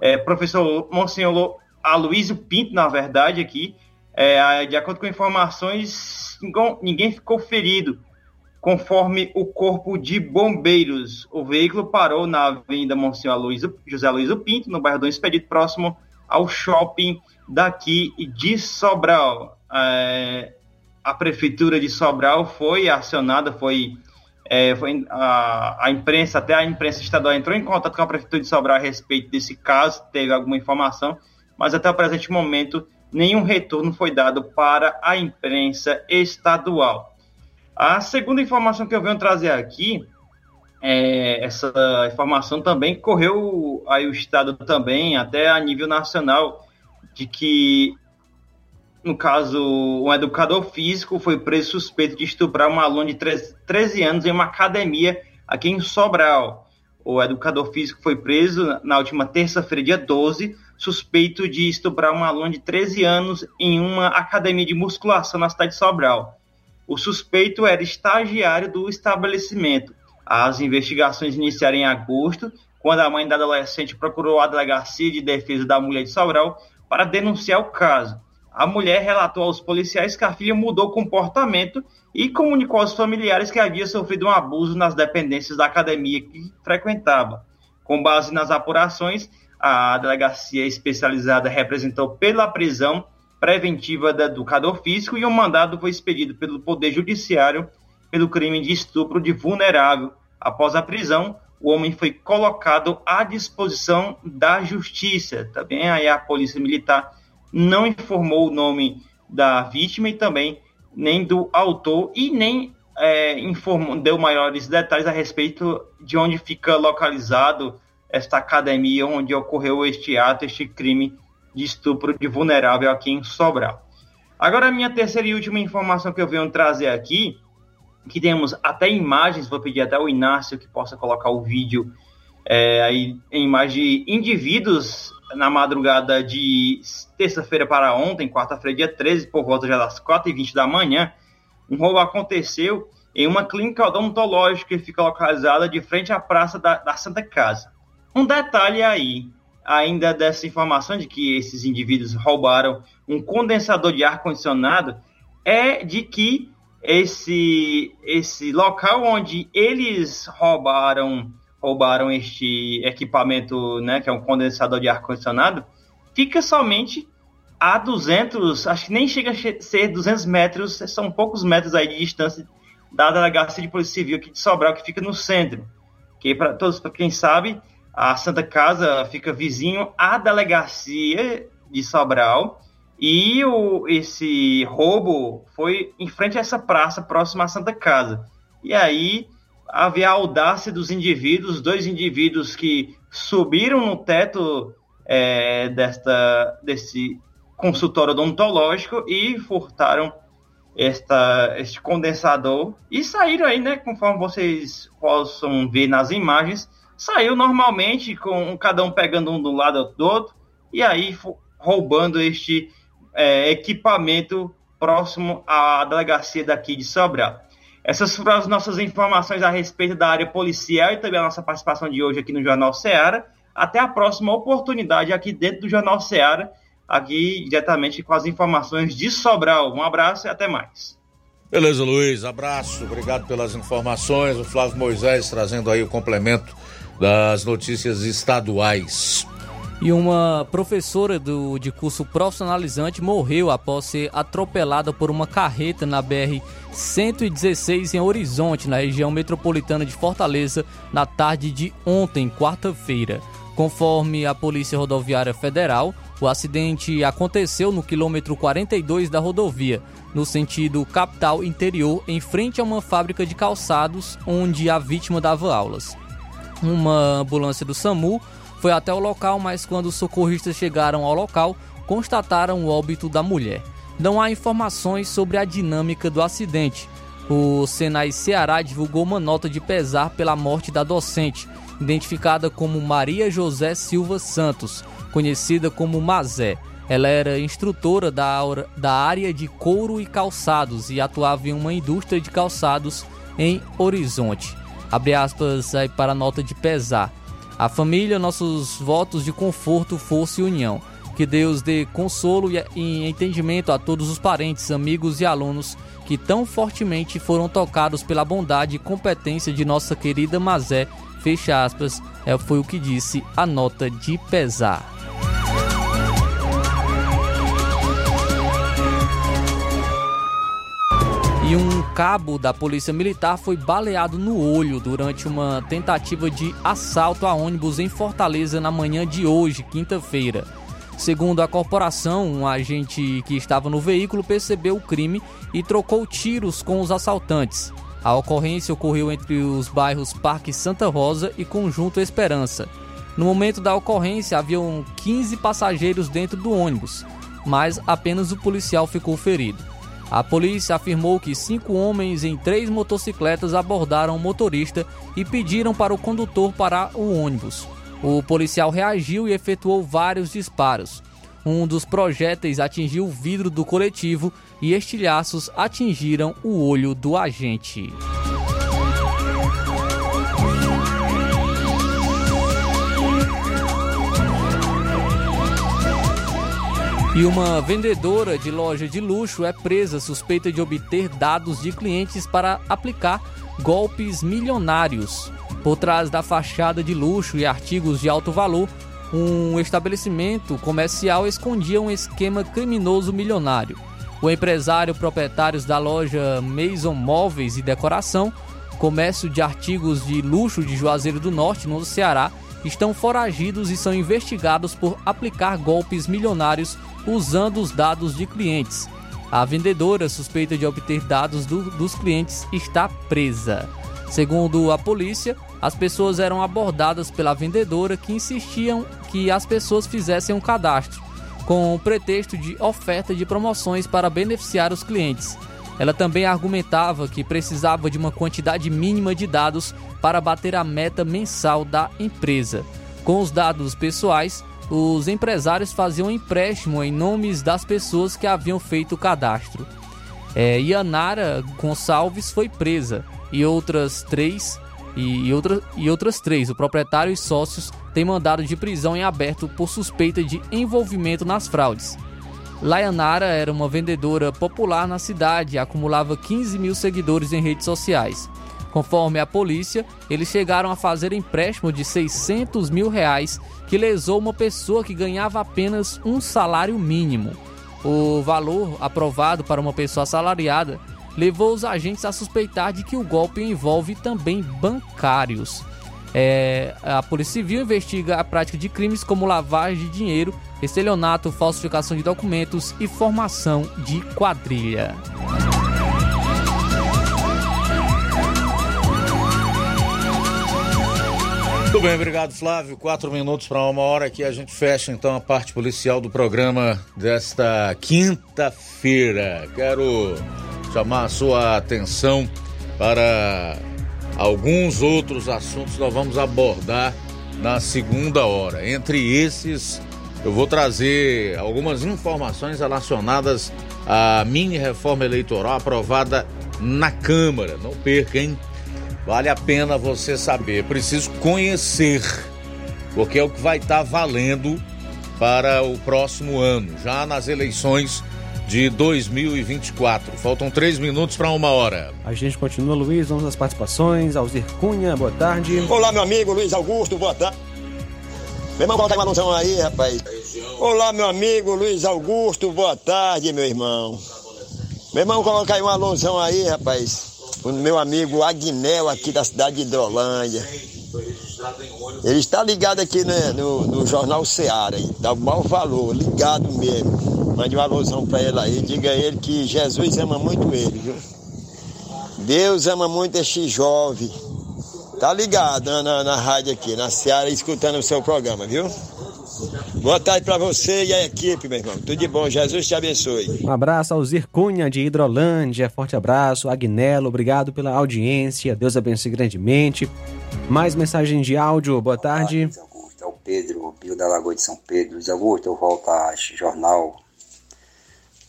é, professor Monsenhor Aloysio Pinto, na verdade, aqui, é, de acordo com informações, ninguém ficou ferido, conforme o Corpo de Bombeiros. O veículo parou na Avenida Monsenhor Aloysio, José Aloysio Pinto, no bairro do Expedito, próximo ao shopping daqui de Sobral. É, a prefeitura de Sobral foi acionada, foi é, foi, a, a, imprensa, até a imprensa estadual entrou em contato com a Prefeitura de Sobral a respeito desse caso, teve alguma informação, mas até o presente momento nenhum retorno foi dado para a imprensa estadual. A segunda informação que eu venho trazer aqui, é, essa informação também correu aí o Estado também, até a nível nacional, de que no caso, um educador físico foi preso suspeito de estuprar uma aluna de 13 anos em uma academia aqui em Sobral. O educador físico foi preso na última terça-feira, dia 12, suspeito de estuprar uma aluna de 13 anos em uma academia de musculação na cidade de Sobral. O suspeito era estagiário do estabelecimento. As investigações iniciaram em agosto, quando a mãe da adolescente procurou a Delegacia de Defesa da Mulher de Sobral para denunciar o caso a mulher relatou aos policiais que a filha mudou comportamento e comunicou aos familiares que havia sofrido um abuso nas dependências da academia que frequentava. Com base nas apurações, a delegacia especializada representou pela prisão preventiva do educador físico e um mandado foi expedido pelo Poder Judiciário pelo crime de estupro de vulnerável. Após a prisão, o homem foi colocado à disposição da justiça. Também aí a Polícia Militar não informou o nome da vítima e também nem do autor e nem é, informou, deu maiores detalhes a respeito de onde fica localizado esta academia onde ocorreu este ato, este crime de estupro de vulnerável aqui em Sobral. Agora, a minha terceira e última informação que eu venho trazer aqui, que temos até imagens, vou pedir até o Inácio que possa colocar o vídeo é, aí, em imagem de indivíduos na madrugada de terça-feira para ontem, quarta-feira, dia 13, por volta já das 4h20 da manhã, um roubo aconteceu em uma clínica odontológica que fica localizada de frente à Praça da, da Santa Casa. Um detalhe aí, ainda dessa informação de que esses indivíduos roubaram um condensador de ar-condicionado, é de que esse, esse local onde eles roubaram roubaram este equipamento, né, que é um condensador de ar-condicionado, fica somente a 200, acho que nem chega a ser 200 metros, são poucos metros aí de distância da delegacia de Polícia Civil aqui de Sobral, que fica no centro, que para todos, para quem sabe, a Santa Casa fica vizinho à delegacia de Sobral e o, esse roubo foi em frente a essa praça próxima à Santa Casa. E aí havia a audácia dos indivíduos, dois indivíduos que subiram no teto é, desta, desse consultório odontológico e furtaram esta, este condensador e saíram aí, né, conforme vocês possam ver nas imagens, saiu normalmente com cada um pegando um do lado do outro e aí roubando este é, equipamento próximo à delegacia daqui de Sobral. Essas foram as nossas informações a respeito da área policial e também a nossa participação de hoje aqui no Jornal Ceará. Até a próxima oportunidade aqui dentro do Jornal Ceará aqui diretamente com as informações de Sobral. Um abraço e até mais. Beleza, Luiz. Abraço. Obrigado pelas informações. O Flávio Moisés trazendo aí o complemento das notícias estaduais. E uma professora do, de curso profissionalizante morreu após ser atropelada por uma carreta na BR-116 em Horizonte, na região metropolitana de Fortaleza, na tarde de ontem, quarta-feira. Conforme a Polícia Rodoviária Federal, o acidente aconteceu no quilômetro 42 da rodovia, no sentido capital interior, em frente a uma fábrica de calçados onde a vítima dava aulas. Uma ambulância do SAMU foi até o local, mas quando os socorristas chegaram ao local, constataram o óbito da mulher. Não há informações sobre a dinâmica do acidente. O Senai Ceará divulgou uma nota de pesar pela morte da docente, identificada como Maria José Silva Santos, conhecida como Mazé. Ela era instrutora da, da área de couro e calçados e atuava em uma indústria de calçados em Horizonte. Abre aspas aí para a nota de pesar. A família, nossos votos de conforto, força e união. Que Deus dê consolo e entendimento a todos os parentes, amigos e alunos que tão fortemente foram tocados pela bondade e competência de nossa querida Mazé. Fecha aspas, é, foi o que disse a nota de pesar. Um cabo da Polícia Militar foi baleado no olho durante uma tentativa de assalto a ônibus em Fortaleza na manhã de hoje, quinta-feira. Segundo a corporação, um agente que estava no veículo percebeu o crime e trocou tiros com os assaltantes. A ocorrência ocorreu entre os bairros Parque Santa Rosa e Conjunto Esperança. No momento da ocorrência, haviam 15 passageiros dentro do ônibus, mas apenas o policial ficou ferido. A polícia afirmou que cinco homens em três motocicletas abordaram o motorista e pediram para o condutor parar o ônibus. O policial reagiu e efetuou vários disparos. Um dos projéteis atingiu o vidro do coletivo e estilhaços atingiram o olho do agente. E uma vendedora de loja de luxo é presa suspeita de obter dados de clientes para aplicar golpes milionários. Por trás da fachada de luxo e artigos de alto valor, um estabelecimento comercial escondia um esquema criminoso milionário. O empresário proprietário da loja Maison Móveis e Decoração, comércio de artigos de luxo de Juazeiro do Norte, no Ceará, estão foragidos e são investigados por aplicar golpes milionários usando os dados de clientes. A vendedora, suspeita de obter dados do, dos clientes, está presa. Segundo a polícia, as pessoas eram abordadas pela vendedora que insistiam que as pessoas fizessem um cadastro, com o pretexto de oferta de promoções para beneficiar os clientes. Ela também argumentava que precisava de uma quantidade mínima de dados para bater a meta mensal da empresa. Com os dados pessoais, os empresários faziam empréstimo em nomes das pessoas que haviam feito o cadastro. É, Yanara Gonçalves foi presa e outras três e, e, outra, e outras três, o proprietário e sócios, têm mandado de prisão em aberto por suspeita de envolvimento nas fraudes. Layanara era uma vendedora popular na cidade e acumulava 15 mil seguidores em redes sociais. Conforme a polícia, eles chegaram a fazer empréstimo de 600 mil reais que lesou uma pessoa que ganhava apenas um salário mínimo. O valor aprovado para uma pessoa assalariada levou os agentes a suspeitar de que o golpe envolve também bancários. É, a Polícia Civil investiga a prática de crimes como lavagem de dinheiro, estelionato, falsificação de documentos e formação de quadrilha. Muito bem, obrigado Flávio. Quatro minutos para uma hora que a gente fecha então a parte policial do programa desta quinta-feira. Quero chamar a sua atenção para alguns outros assuntos que nós vamos abordar na segunda hora. Entre esses, eu vou trazer algumas informações relacionadas à mini reforma eleitoral aprovada na Câmara. Não perca, hein? Vale a pena você saber. Preciso conhecer, porque é o que vai estar valendo para o próximo ano, já nas eleições de 2024. Faltam três minutos para uma hora. A gente continua, Luiz. Vamos às participações. Alzir Cunha, boa tarde. Olá, meu amigo Luiz Augusto, boa tarde. Meu irmão, coloca uma alusão aí, rapaz. Olá, meu amigo Luiz Augusto, boa tarde, meu irmão. Meu irmão, coloca aí uma alusão aí, rapaz. O meu amigo Agnel, aqui da cidade de Hidrolândia. Ele está ligado aqui né, no, no Jornal Seara, dá o maior valor, ligado mesmo. Mande uma alusão para ele aí, diga a ele que Jesus ama muito ele, viu? Deus ama muito este jovem. Tá ligado na, na, na rádio aqui, na Seara, escutando o seu programa, viu? Boa tarde para você e a equipe, meu irmão. Tudo de bom, Jesus te abençoe. Um abraço ao Zircunha de Hidrolândia, forte abraço. Agnello, obrigado pela audiência, Deus abençoe grandemente. Mais mensagem de áudio, boa tarde. É o Pedro, Pio da Lagoa de São Pedro. Luiz Augusto, eu volto a este jornal.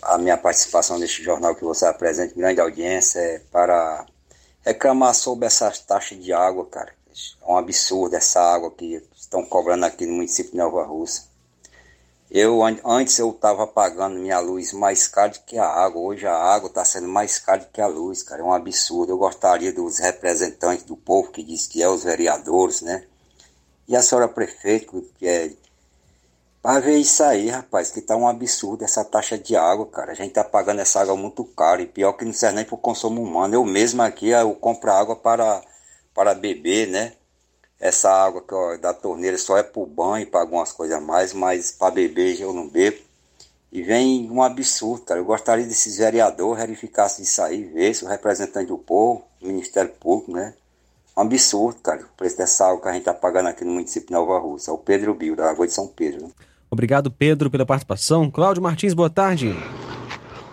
A minha participação neste jornal que você apresenta, grande audiência, é para reclamar sobre essas taxas de água, cara. É um absurdo essa água que estão cobrando aqui no município de Nova Rússia. Eu antes eu estava pagando minha luz mais caro do que a água. Hoje a água está sendo mais cara do que a luz, cara. É um absurdo. Eu gostaria dos representantes do povo que diz que é os vereadores, né? E a senhora prefeito, que é. Para ver isso aí, rapaz, que tá um absurdo essa taxa de água, cara. A gente tá pagando essa água muito caro. E pior que não serve nem para o consumo humano. Eu mesmo aqui, eu compro água para, para beber, né? Essa água que, ó, da torneira só é para banho e para algumas coisas a mais, mas para beber eu não bebo. E vem um absurdo, cara. Eu gostaria desses vereadores verificassem isso aí, ver se o representante do povo, o Ministério Público, né? Um absurdo, cara, o preço dessa água que a gente tá pagando aqui no município de Nova Rússia. É o Pedro Bio, da Água de São Pedro. Né? Obrigado, Pedro, pela participação. Cláudio Martins, boa tarde.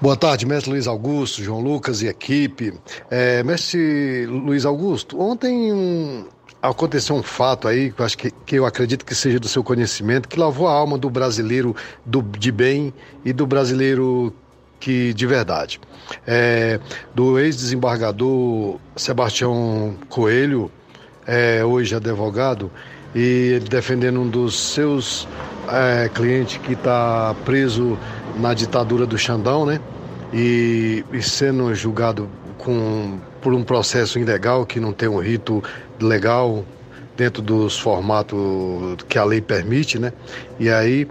Boa tarde, mestre Luiz Augusto, João Lucas e equipe. É, mestre Luiz Augusto, ontem um, aconteceu um fato aí, que eu, acho que, que eu acredito que seja do seu conhecimento, que lavou a alma do brasileiro do, de bem e do brasileiro que de verdade. É, do ex-desembargador Sebastião Coelho, é, hoje advogado, e defendendo um dos seus é, clientes que está preso na ditadura do Xandão, né? E, e sendo julgado com, por um processo ilegal que não tem um rito legal dentro dos formatos que a lei permite, né? E aí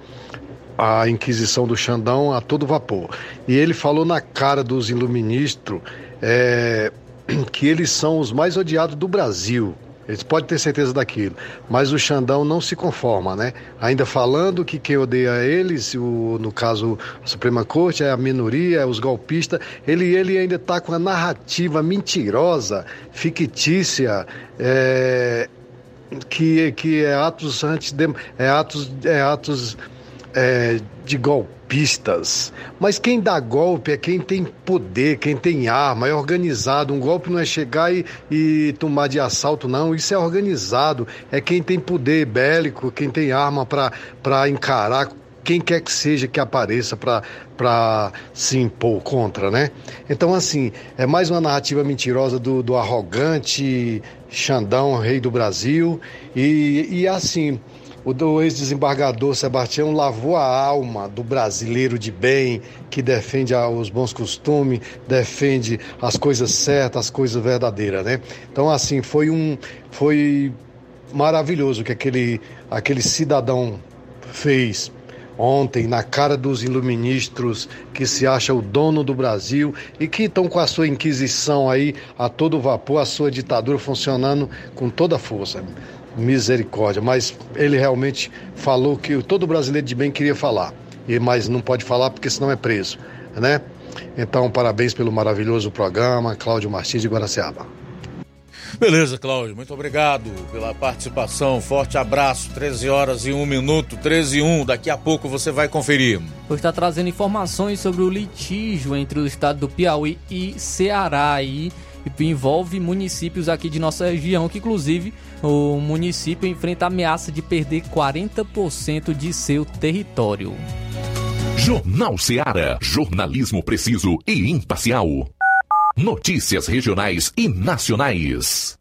a Inquisição do Xandão a todo vapor. E ele falou na cara dos iluministros <clears throat> é, que eles são os mais odiados do Brasil. Eles podem ter certeza daquilo. Mas o Xandão não se conforma, né? Ainda falando que quem odeia eles, o, no caso a Suprema Corte, é a minoria, é os golpistas, ele, ele ainda está com a narrativa mentirosa, fictícia, é, que, que é atos antes é atos, é atos é, de golpistas. Mas quem dá golpe é quem tem poder, quem tem arma, é organizado. Um golpe não é chegar e, e tomar de assalto, não. Isso é organizado. É quem tem poder bélico, quem tem arma para encarar quem quer que seja que apareça para se impor contra, né? Então, assim, é mais uma narrativa mentirosa do, do arrogante Xandão, rei do Brasil, e, e assim, o ex-desembargador Sebastião lavou a alma do brasileiro de bem, que defende os bons costumes, defende as coisas certas, as coisas verdadeiras, né? Então, assim, foi um. Foi maravilhoso que aquele, aquele cidadão fez ontem na cara dos iluministros que se acha o dono do Brasil e que estão com a sua inquisição aí a todo vapor, a sua ditadura funcionando com toda força. Misericórdia. Mas ele realmente falou que todo brasileiro de bem queria falar. E mas não pode falar porque senão é preso, né? Então, parabéns pelo maravilhoso programa, Cláudio Martins de Guaraciaba. Beleza, Cláudio, muito obrigado pela participação. Forte abraço. 13 horas e 1 minuto, 13 e 1. Daqui a pouco você vai conferir. Hoje está trazendo informações sobre o litígio entre o estado do Piauí e Ceará e envolve municípios aqui de nossa região, que inclusive o município enfrenta a ameaça de perder 40% de seu território. Jornal Seara. Jornalismo preciso e imparcial. Notícias regionais e nacionais.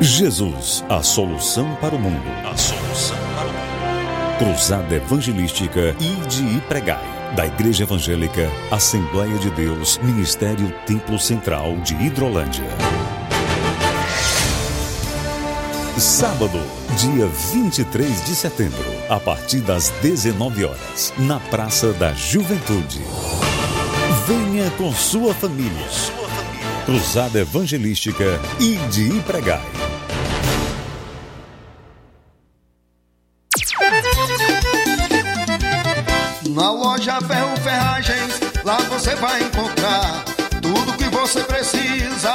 Jesus, a solução para o mundo. A solução para o mundo. Cruzada Evangelística Ide e Pregai. Da Igreja Evangélica Assembleia de Deus, Ministério Templo Central de Hidrolândia. Sábado, dia 23 de setembro, a partir das 19 horas, na Praça da Juventude. Venha com sua família. Cruzada Evangelística e Pregai. Na loja Ferro Ferragens, lá você vai encontrar tudo que você precisa,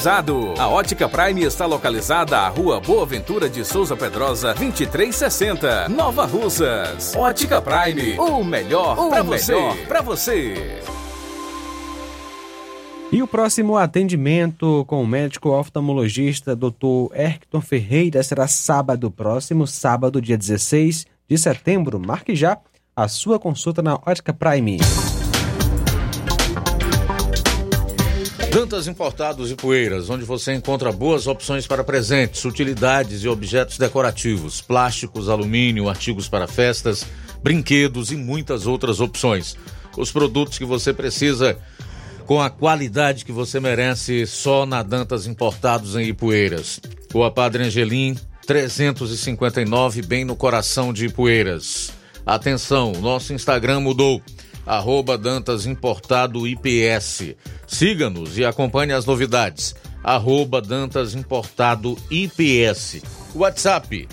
A Ótica Prime está localizada à Rua Boa Ventura de Souza Pedrosa, 2360, Nova Russas. Ótica Prime, o melhor para você. Pra você. E o próximo atendimento com o médico oftalmologista Dr. Erkton Ferreira será sábado próximo, sábado, dia 16 de setembro. Marque já a sua consulta na Ótica Prime. Dantas Importados e Poeiras, onde você encontra boas opções para presentes, utilidades e objetos decorativos, plásticos, alumínio, artigos para festas, brinquedos e muitas outras opções. Os produtos que você precisa com a qualidade que você merece só na Dantas Importados em Ipueiras. Rua Padre Angelim, 359, bem no coração de Ipueiras. Atenção, nosso Instagram mudou. Arroba Dantas Importado IPS. Siga-nos e acompanhe as novidades. Arroba Dantas Importado IPS. WhatsApp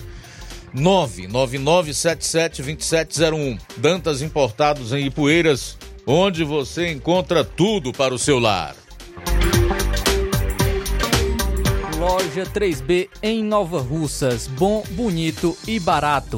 999772701. Dantas Importados em Ipueiras, onde você encontra tudo para o seu lar. Loja 3B em Nova Russas. Bom, bonito e barato.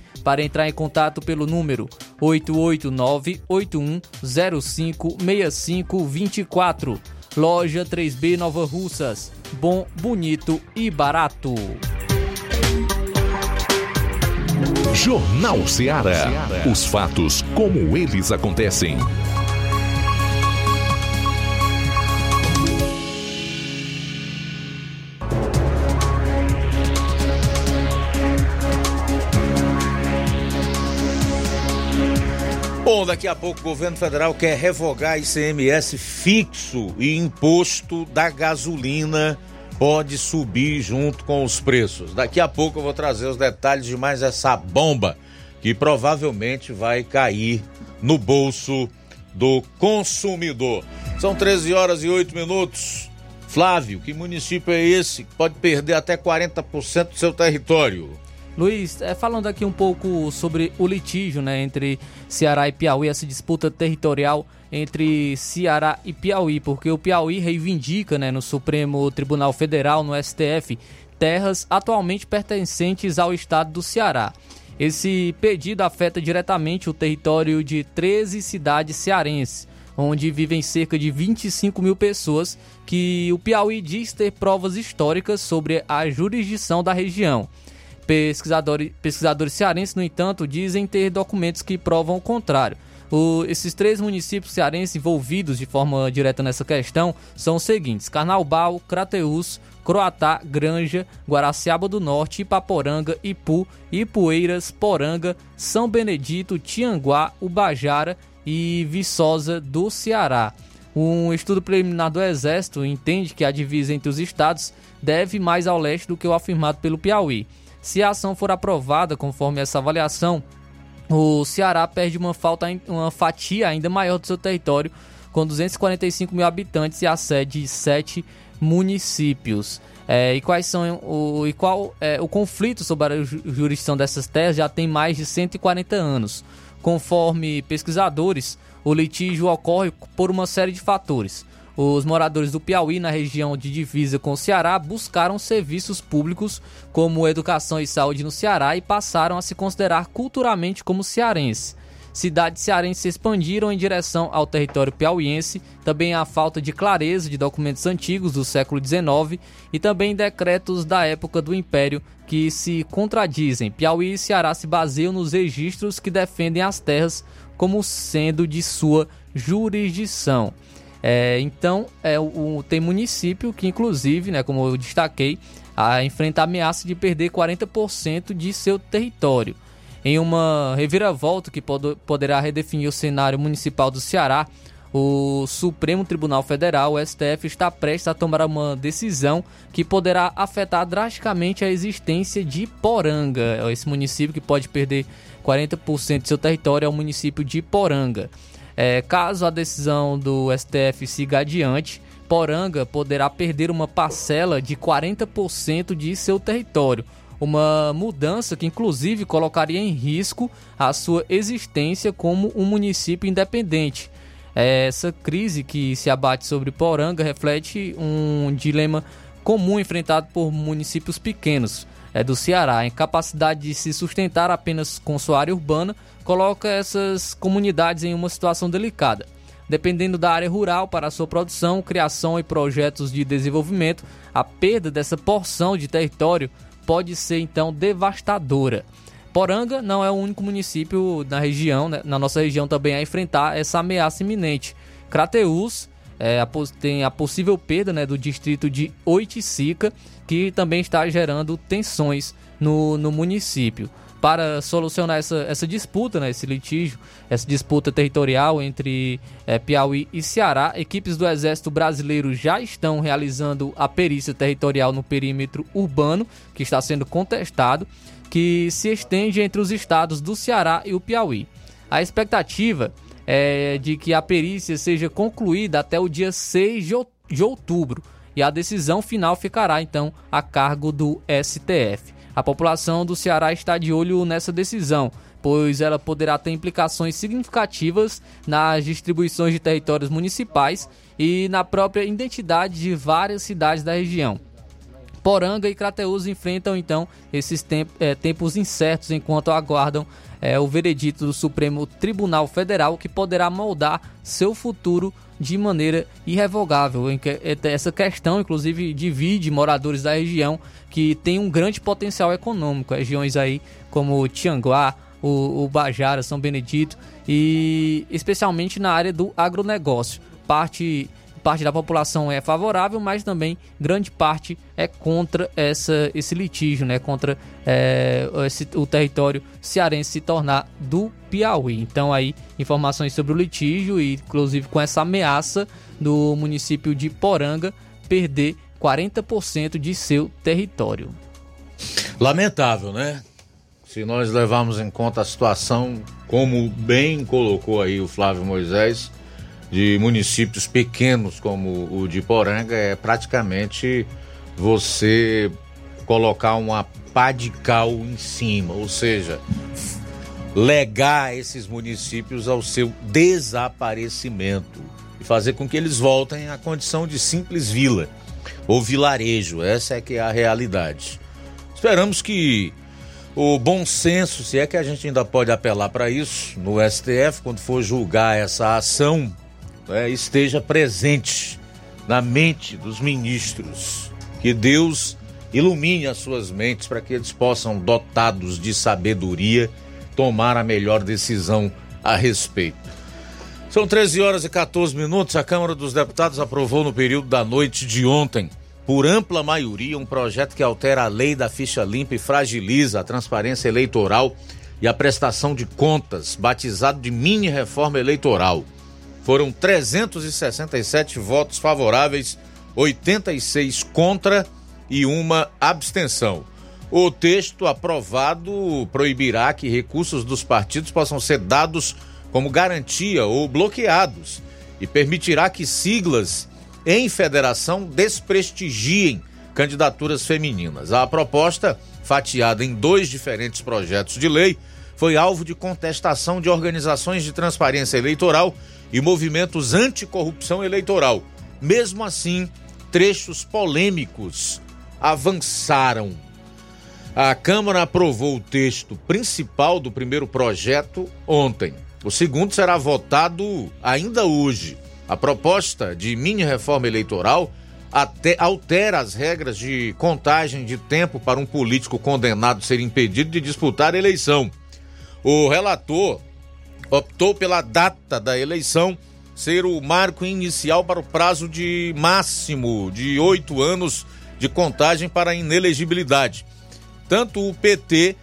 para entrar em contato pelo número 889-8105-6524. Loja 3B Nova Russas. Bom, bonito e barato. Jornal Ceará. Os fatos como eles acontecem. Bom, daqui a pouco o governo federal quer revogar ICMS fixo e imposto da gasolina pode subir junto com os preços. Daqui a pouco eu vou trazer os detalhes de mais essa bomba que provavelmente vai cair no bolso do consumidor. São 13 horas e 8 minutos. Flávio, que município é esse que pode perder até 40% do seu território? Luiz, é, falando aqui um pouco sobre o litígio né, entre Ceará e Piauí, essa disputa territorial entre Ceará e Piauí, porque o Piauí reivindica né, no Supremo Tribunal Federal, no STF, terras atualmente pertencentes ao estado do Ceará. Esse pedido afeta diretamente o território de 13 cidades cearenses, onde vivem cerca de 25 mil pessoas, que o Piauí diz ter provas históricas sobre a jurisdição da região. Pesquisadores, pesquisadores cearenses, no entanto, dizem ter documentos que provam o contrário. O, esses três municípios cearenses envolvidos de forma direta nessa questão são os seguintes: Carnaubal, Crateús, Croatá, Granja, Guaraciaba do Norte, Ipaporanga, Ipu, Ipueiras, Poranga, São Benedito, Tianguá, Ubajara e Viçosa do Ceará. Um estudo preliminar do Exército entende que a divisa entre os estados deve mais ao leste do que o afirmado pelo Piauí. Se a ação for aprovada conforme essa avaliação, o Ceará perde uma, falta, uma fatia ainda maior do seu território, com 245 mil habitantes e a sede de sete municípios. É, e quais são o, e qual é, o conflito sobre a jurisdição dessas terras já tem mais de 140 anos. Conforme pesquisadores, o litígio ocorre por uma série de fatores. Os moradores do Piauí, na região de divisa com o Ceará, buscaram serviços públicos como educação e saúde no Ceará e passaram a se considerar culturalmente como cearenses. Cidades cearenses se expandiram em direção ao território piauiense, também a falta de clareza de documentos antigos do século XIX e também decretos da época do Império que se contradizem. Piauí e Ceará se baseiam nos registros que defendem as terras como sendo de sua jurisdição. É, então, é, o, tem município que, inclusive, né, como eu destaquei, a, enfrenta a ameaça de perder 40% de seu território. Em uma reviravolta que pod poderá redefinir o cenário municipal do Ceará, o Supremo Tribunal Federal, o STF, está prestes a tomar uma decisão que poderá afetar drasticamente a existência de Poranga. Esse município que pode perder 40% de seu território é o município de Poranga. É, caso a decisão do STF siga adiante, Poranga poderá perder uma parcela de 40% de seu território. Uma mudança que, inclusive, colocaria em risco a sua existência como um município independente. Essa crise que se abate sobre Poranga reflete um dilema comum enfrentado por municípios pequenos é, do Ceará. A incapacidade de se sustentar apenas com sua área urbana coloca essas comunidades em uma situação delicada. Dependendo da área rural para sua produção, criação e projetos de desenvolvimento, a perda dessa porção de território pode ser então devastadora. Poranga não é o único município na região, né, na nossa região também a enfrentar essa ameaça iminente. Crateús é, tem a possível perda né, do distrito de Oiticica, que também está gerando tensões no, no município. Para solucionar essa, essa disputa, né, esse litígio, essa disputa territorial entre é, Piauí e Ceará, equipes do Exército Brasileiro já estão realizando a perícia territorial no perímetro urbano, que está sendo contestado que se estende entre os estados do Ceará e o Piauí. A expectativa é de que a perícia seja concluída até o dia 6 de outubro e a decisão final ficará então a cargo do STF. A população do Ceará está de olho nessa decisão, pois ela poderá ter implicações significativas nas distribuições de territórios municipais e na própria identidade de várias cidades da região. Poranga e Crateús enfrentam então esses é, tempos incertos enquanto aguardam é, o veredito do Supremo Tribunal Federal que poderá moldar seu futuro de maneira irrevogável. É, essa questão, inclusive, divide moradores da região que tem um grande potencial econômico, regiões aí como Tianguá, o, o Bajara, São Benedito e especialmente na área do agronegócio. Parte parte da população é favorável, mas também grande parte é contra essa, esse litígio, né? Contra é, esse, o território cearense se tornar do Piauí. Então aí informações sobre o litígio e inclusive com essa ameaça do município de Poranga perder 40% de seu território. Lamentável, né? Se nós levarmos em conta a situação, como bem colocou aí o Flávio Moisés, de municípios pequenos como o de Poranga é praticamente você colocar uma pá de cal em cima, ou seja, legar esses municípios ao seu desaparecimento e fazer com que eles voltem à condição de simples vila ou vilarejo. Essa é que é a realidade. Esperamos que o bom senso, se é que a gente ainda pode apelar para isso no STF quando for julgar essa ação é, esteja presente na mente dos ministros. Que Deus ilumine as suas mentes para que eles possam, dotados de sabedoria, tomar a melhor decisão a respeito. São 13 horas e 14 minutos. A Câmara dos Deputados aprovou no período da noite de ontem, por ampla maioria, um projeto que altera a lei da ficha limpa e fragiliza a transparência eleitoral e a prestação de contas, batizado de mini reforma eleitoral. Foram 367 votos favoráveis, 86 contra e uma abstenção. O texto aprovado proibirá que recursos dos partidos possam ser dados como garantia ou bloqueados e permitirá que siglas em federação desprestigiem candidaturas femininas. A proposta, fatiada em dois diferentes projetos de lei, foi alvo de contestação de organizações de transparência eleitoral e movimentos anticorrupção eleitoral. Mesmo assim, trechos polêmicos avançaram. A Câmara aprovou o texto principal do primeiro projeto ontem. O segundo será votado ainda hoje. A proposta de mini reforma eleitoral até altera as regras de contagem de tempo para um político condenado ser impedido de disputar a eleição. O relator optou pela data da eleição ser o marco inicial para o prazo de máximo de oito anos de contagem para inelegibilidade. Tanto o PT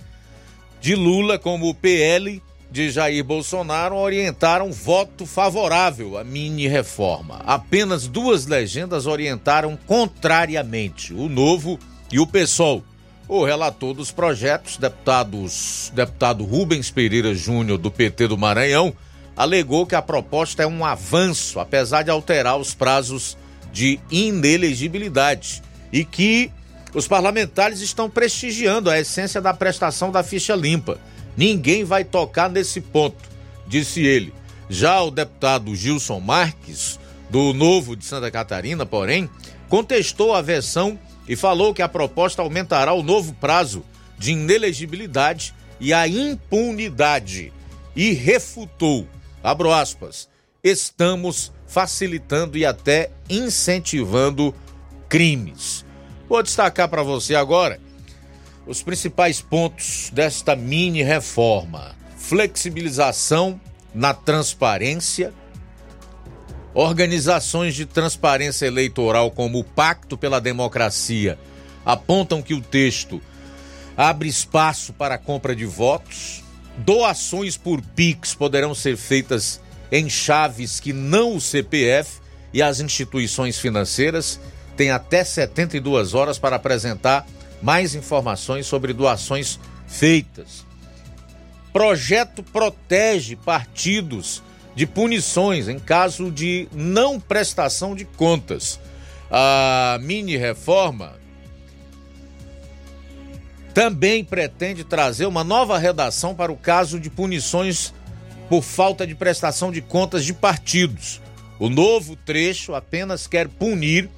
de Lula como o PL de Jair Bolsonaro orientaram voto favorável à mini reforma. Apenas duas legendas orientaram contrariamente, o Novo e o PSOL. O relator dos projetos, deputados, deputado Rubens Pereira Júnior, do PT do Maranhão, alegou que a proposta é um avanço, apesar de alterar os prazos de inelegibilidade e que os parlamentares estão prestigiando a essência da prestação da ficha limpa. Ninguém vai tocar nesse ponto, disse ele. Já o deputado Gilson Marques, do Novo de Santa Catarina, porém, contestou a versão e falou que a proposta aumentará o novo prazo de inelegibilidade e a impunidade e refutou, abro aspas, estamos facilitando e até incentivando crimes. Vou destacar para você agora os principais pontos desta mini reforma: flexibilização na transparência, organizações de transparência eleitoral como o Pacto pela Democracia apontam que o texto abre espaço para a compra de votos, doações por Pix poderão ser feitas em chaves que não o CPF e as instituições financeiras têm até 72 horas para apresentar mais informações sobre doações feitas. Projeto protege partidos de punições em caso de não prestação de contas. A mini reforma também pretende trazer uma nova redação para o caso de punições por falta de prestação de contas de partidos. O novo trecho apenas quer punir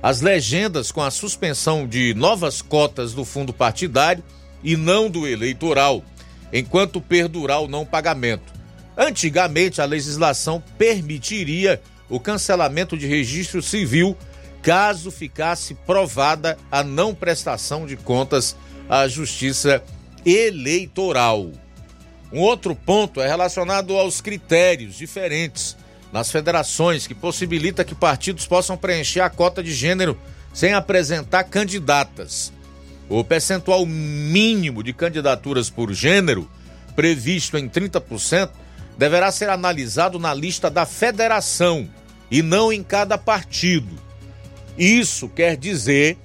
as legendas com a suspensão de novas cotas do fundo partidário e não do eleitoral, enquanto perdurar o não pagamento. Antigamente, a legislação permitiria o cancelamento de registro civil caso ficasse provada a não prestação de contas à Justiça Eleitoral. Um outro ponto é relacionado aos critérios diferentes nas federações, que possibilita que partidos possam preencher a cota de gênero sem apresentar candidatas. O percentual mínimo de candidaturas por gênero, previsto em 30%, deverá ser analisado na lista da federação e não em cada partido. Isso quer dizer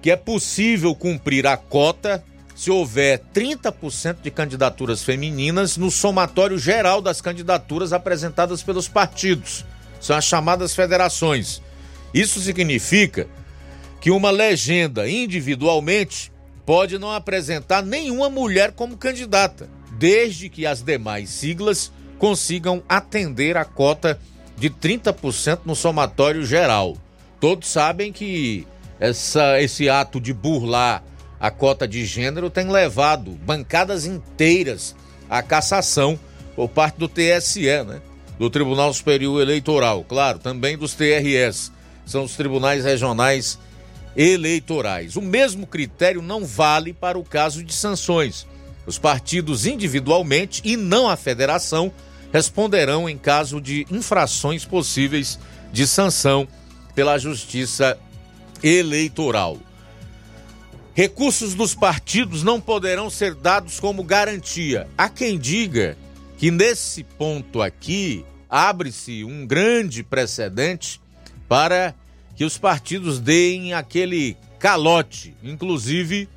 que é possível cumprir a cota se houver 30% de candidaturas femininas no somatório geral das candidaturas apresentadas pelos partidos. São as chamadas federações. Isso significa que uma legenda individualmente pode não apresentar nenhuma mulher como candidata, desde que as demais siglas consigam atender a cota de 30% no somatório geral. Todos sabem que essa, esse ato de burlar a cota de gênero tem levado bancadas inteiras à cassação por parte do TSE, né? Do Tribunal Superior Eleitoral, claro, também dos TRS, são os tribunais regionais eleitorais. O mesmo critério não vale para o caso de sanções. Os partidos individualmente e não a federação responderão em caso de infrações possíveis de sanção pela Justiça Eleitoral. Recursos dos partidos não poderão ser dados como garantia. Há quem diga que nesse ponto aqui abre-se um grande precedente para que os partidos deem aquele calote, inclusive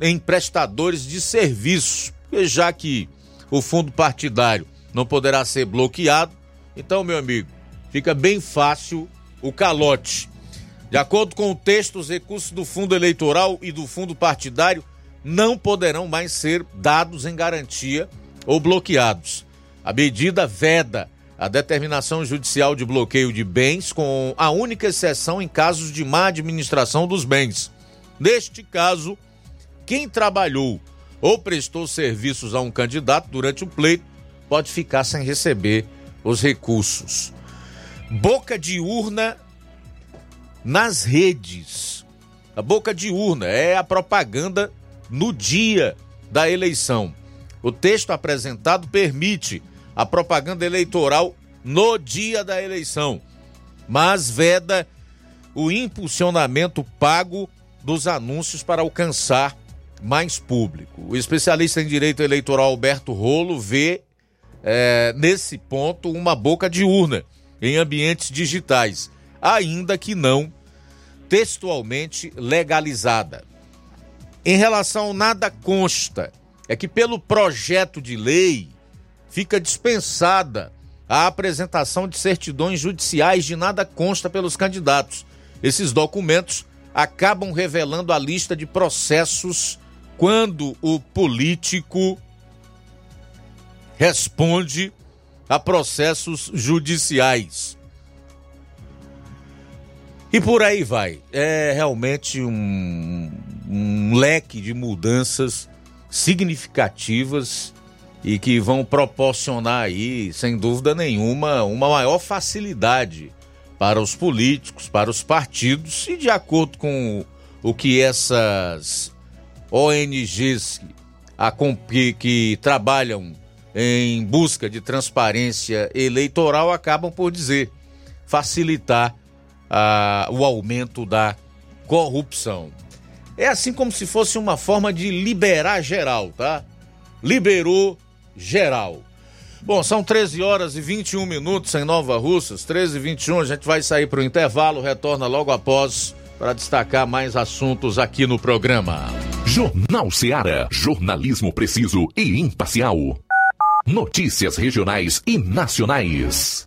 em prestadores de serviço, já que o fundo partidário não poderá ser bloqueado, então, meu amigo, fica bem fácil o calote. De acordo com o texto, os recursos do fundo eleitoral e do fundo partidário não poderão mais ser dados em garantia ou bloqueados. A medida veda a determinação judicial de bloqueio de bens, com a única exceção em casos de má administração dos bens. Neste caso, quem trabalhou ou prestou serviços a um candidato durante o pleito pode ficar sem receber os recursos. Boca de urna nas redes. A boca de urna é a propaganda no dia da eleição. O texto apresentado permite a propaganda eleitoral no dia da eleição, mas veda o impulsionamento pago dos anúncios para alcançar mais público. O especialista em direito eleitoral Alberto Rolo vê é, nesse ponto uma boca de urna em ambientes digitais ainda que não textualmente legalizada. Em relação nada consta, é que pelo projeto de lei fica dispensada a apresentação de certidões judiciais de nada consta pelos candidatos. Esses documentos acabam revelando a lista de processos quando o político responde a processos judiciais. E por aí vai. É realmente um, um leque de mudanças significativas e que vão proporcionar aí, sem dúvida nenhuma, uma maior facilidade para os políticos, para os partidos e de acordo com o que essas ONGs que, trabalham em busca de transparência eleitoral acabam por dizer facilitar o aumento da corrupção. É assim como se fosse uma forma de liberar geral, tá? Liberou geral. Bom, são 13 horas e 21 minutos em Nova Russas, 13 e 21. A gente vai sair para o intervalo, retorna logo após para destacar mais assuntos aqui no programa. Jornal Seara. Jornalismo preciso e imparcial. Notícias regionais e nacionais.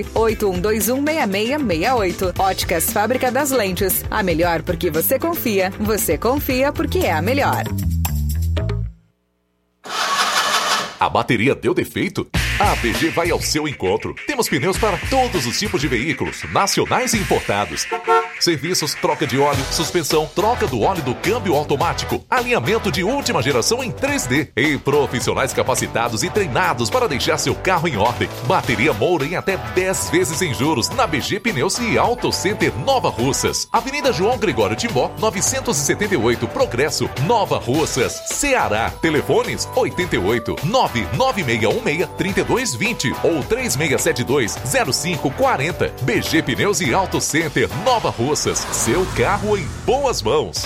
81216668. Óticas Fábrica das Lentes. A melhor porque você confia. Você confia porque é a melhor. A bateria deu defeito? A APG vai ao seu encontro. Temos pneus para todos os tipos de veículos, nacionais e importados. Serviços, troca de óleo, suspensão, troca do óleo do câmbio automático, alinhamento de última geração em 3D e profissionais capacitados e treinados para deixar seu carro em ordem. Bateria Moura em até 10 vezes sem juros na BG Pneus e Auto Center Nova Russas. Avenida João Gregório Timbó, 978 Progresso, Nova Russas, Ceará. Telefones 88 99616 3220 ou 3672 0540. BG Pneus e Auto Center Nova Russas. Seu carro em boas mãos.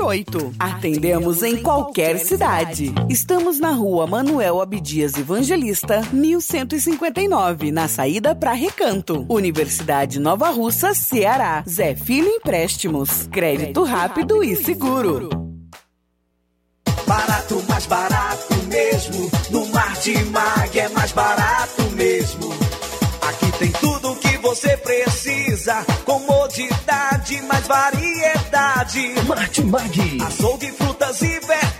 981330698 Atendemos em qualquer cidade. Estamos na rua Manuel Abdias Evangelista, 1159, na saída para Recanto. Universidade Nova Russa, Ceará. Zé Filho Empréstimos. Crédito rápido e seguro. Barato, mais barato mesmo. No Martimag é mais barato mesmo. Aqui tem tudo o que você precisa. Comodidade, mais variedade. Martimag. Açougue, frutas e verduras.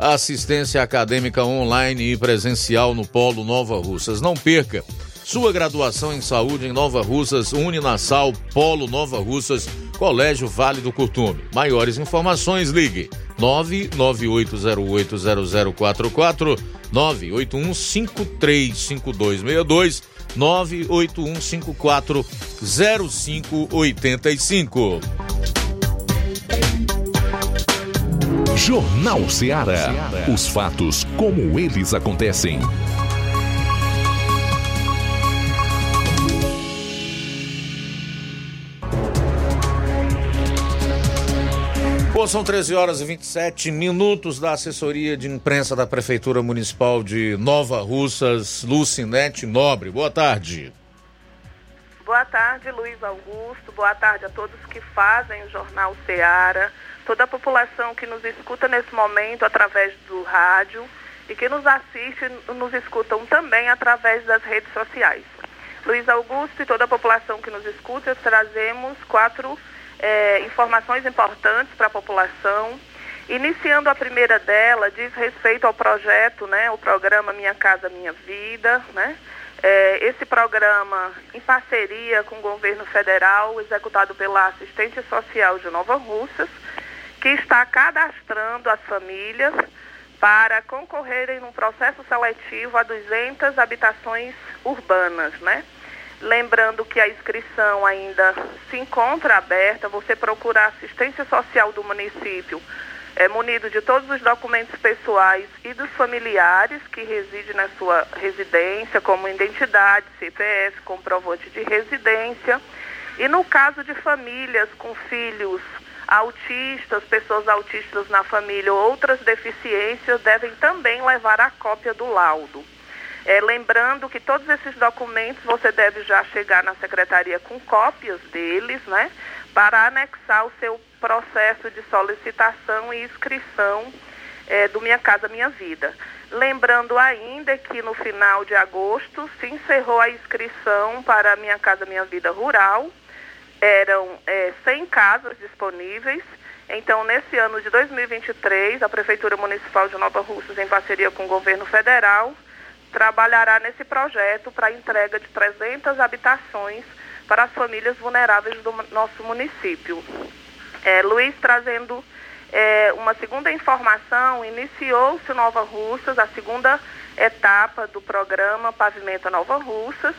assistência acadêmica online e presencial no Polo Nova Russas. Não perca sua graduação em saúde em Nova Russas, Uninassal, Polo Nova Russas, Colégio Vale do Curtume. Maiores informações, ligue 998080044, 981535262, 981540585. Jornal Ceará. Os fatos como eles acontecem. Bom, são 13 horas e 27 minutos da assessoria de imprensa da Prefeitura Municipal de Nova Russas, Lucinete Nobre. Boa tarde. Boa tarde, Luiz Augusto. Boa tarde a todos que fazem o Jornal Ceará, toda a população que nos escuta nesse momento através do rádio e que nos assiste nos escutam também através das redes sociais. Luiz Augusto e toda a população que nos escuta, trazemos quatro é, informações importantes para a população. Iniciando a primeira dela, diz respeito ao projeto, né, o programa Minha Casa Minha Vida, né? É, esse programa, em parceria com o governo federal, executado pela Assistência Social de Nova Russas, que está cadastrando as famílias para concorrerem num processo seletivo a 200 habitações urbanas, né? Lembrando que a inscrição ainda se encontra aberta, você procura a assistência social do município, é, munido de todos os documentos pessoais e dos familiares que residem na sua residência, como identidade, CPF, comprovante de residência. E no caso de famílias com filhos autistas, pessoas autistas na família ou outras deficiências, devem também levar a cópia do laudo. É, lembrando que todos esses documentos você deve já chegar na secretaria com cópias deles, né? Para anexar o seu processo de solicitação e inscrição é, do Minha Casa Minha Vida. Lembrando ainda que no final de agosto se encerrou a inscrição para Minha Casa Minha Vida Rural. Eram é, 100 casas disponíveis. Então, nesse ano de 2023, a Prefeitura Municipal de Nova Russas, em parceria com o governo federal, trabalhará nesse projeto para a entrega de 300 habitações para as famílias vulneráveis do nosso município. É, Luiz trazendo é, uma segunda informação, iniciou-se Nova Russas, a segunda etapa do programa Pavimenta Nova Russas.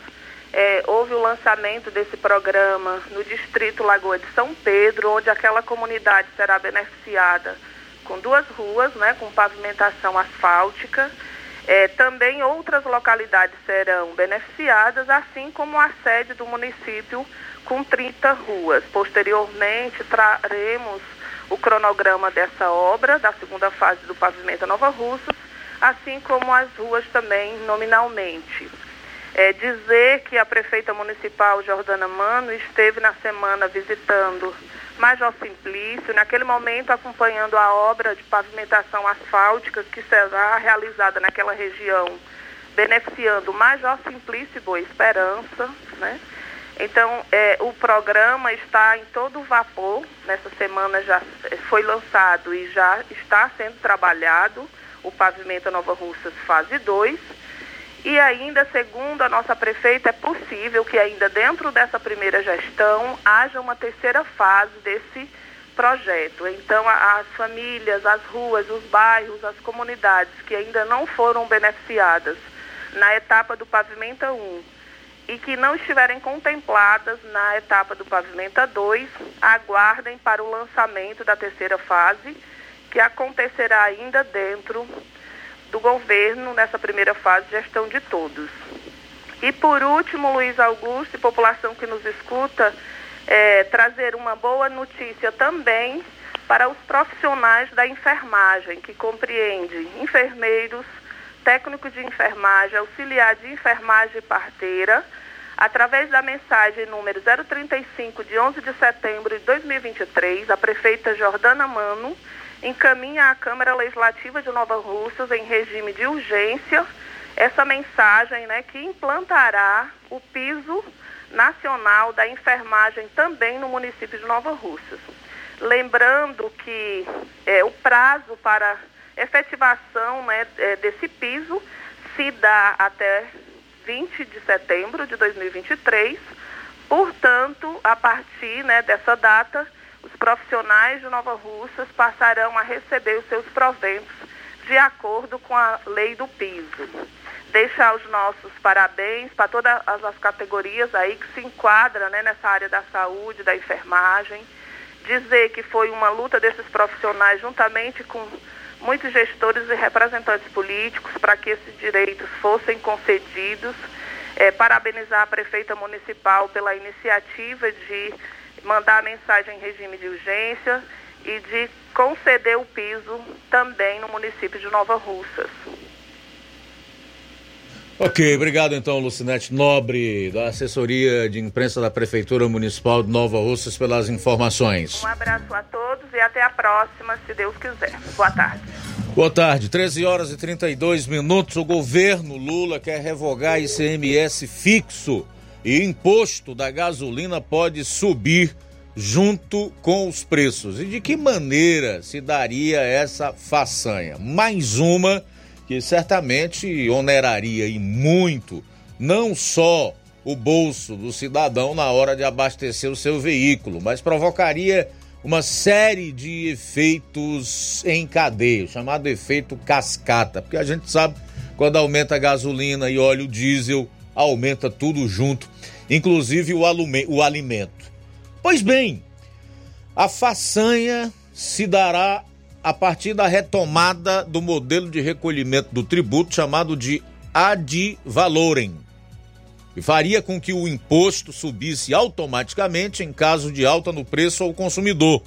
É, houve o lançamento desse programa no distrito Lagoa de São Pedro, onde aquela comunidade será beneficiada com duas ruas, né, com pavimentação asfáltica. É, também outras localidades serão beneficiadas, assim como a sede do município com 30 ruas. Posteriormente, traremos o cronograma dessa obra, da segunda fase do pavimento Nova Russa, assim como as ruas também nominalmente. É, dizer que a prefeita municipal Jordana Mano esteve na semana visitando Major Simplício, naquele momento acompanhando a obra de pavimentação asfáltica que será realizada naquela região, beneficiando Major Simplício e Boa Esperança, né? Então, é, o programa está em todo vapor. Nessa semana já foi lançado e já está sendo trabalhado o pavimento Nova Russas fase 2. E ainda, segundo a nossa prefeita, é possível que ainda dentro dessa primeira gestão haja uma terceira fase desse projeto. Então, as famílias, as ruas, os bairros, as comunidades que ainda não foram beneficiadas na etapa do Pavimenta 1 e que não estiverem contempladas na etapa do Pavimenta 2, aguardem para o lançamento da terceira fase, que acontecerá ainda dentro do governo nessa primeira fase de gestão de todos. E por último, Luiz Augusto e população que nos escuta, é, trazer uma boa notícia também para os profissionais da enfermagem, que compreende enfermeiros, técnicos de enfermagem, auxiliar de enfermagem e parteira, através da mensagem número 035 de 11 de setembro de 2023, a prefeita Jordana Mano encaminha à Câmara Legislativa de Nova Russas em regime de urgência essa mensagem né, que implantará o piso nacional da enfermagem também no município de Nova Russas. Lembrando que é, o prazo para efetivação né, é, desse piso se dá até 20 de setembro de 2023, Portanto, a partir né, dessa data, os profissionais de Nova Russas passarão a receber os seus proventos de acordo com a lei do piso. Deixar os nossos parabéns para todas as categorias aí que se enquadram né, nessa área da saúde, da enfermagem. Dizer que foi uma luta desses profissionais juntamente com muitos gestores e representantes políticos para que esses direitos fossem concedidos é, parabenizar a prefeita municipal pela iniciativa de mandar a mensagem em regime de urgência e de conceder o piso também no município de Nova Russas. Ok, obrigado então, Lucinete Nobre, da assessoria de imprensa da Prefeitura Municipal de Nova Russas, pelas informações. Um abraço a todos e até a próxima, se Deus quiser. Boa tarde. Boa tarde, 13 horas e 32 minutos. O governo Lula quer revogar ICMS fixo e imposto da gasolina pode subir junto com os preços. E de que maneira se daria essa façanha? Mais uma que certamente oneraria e muito não só o bolso do cidadão na hora de abastecer o seu veículo, mas provocaria uma série de efeitos em cadeia, chamado efeito cascata, porque a gente sabe quando aumenta a gasolina e óleo diesel, aumenta tudo junto, inclusive o, o alimento. Pois bem, a façanha se dará a partir da retomada do modelo de recolhimento do tributo chamado de ad valorem e faria com que o imposto subisse automaticamente em caso de alta no preço ao consumidor.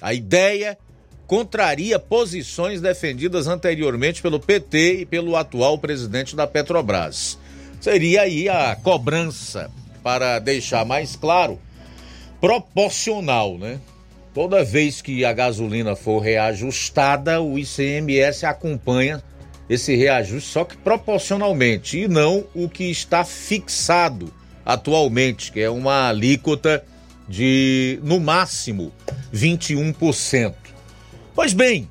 A ideia contraria posições defendidas anteriormente pelo PT e pelo atual presidente da Petrobras. Seria aí a cobrança, para deixar mais claro, proporcional, né? Toda vez que a gasolina for reajustada, o ICMS acompanha esse reajuste, só que proporcionalmente, e não o que está fixado atualmente, que é uma alíquota de, no máximo, 21%. Pois bem,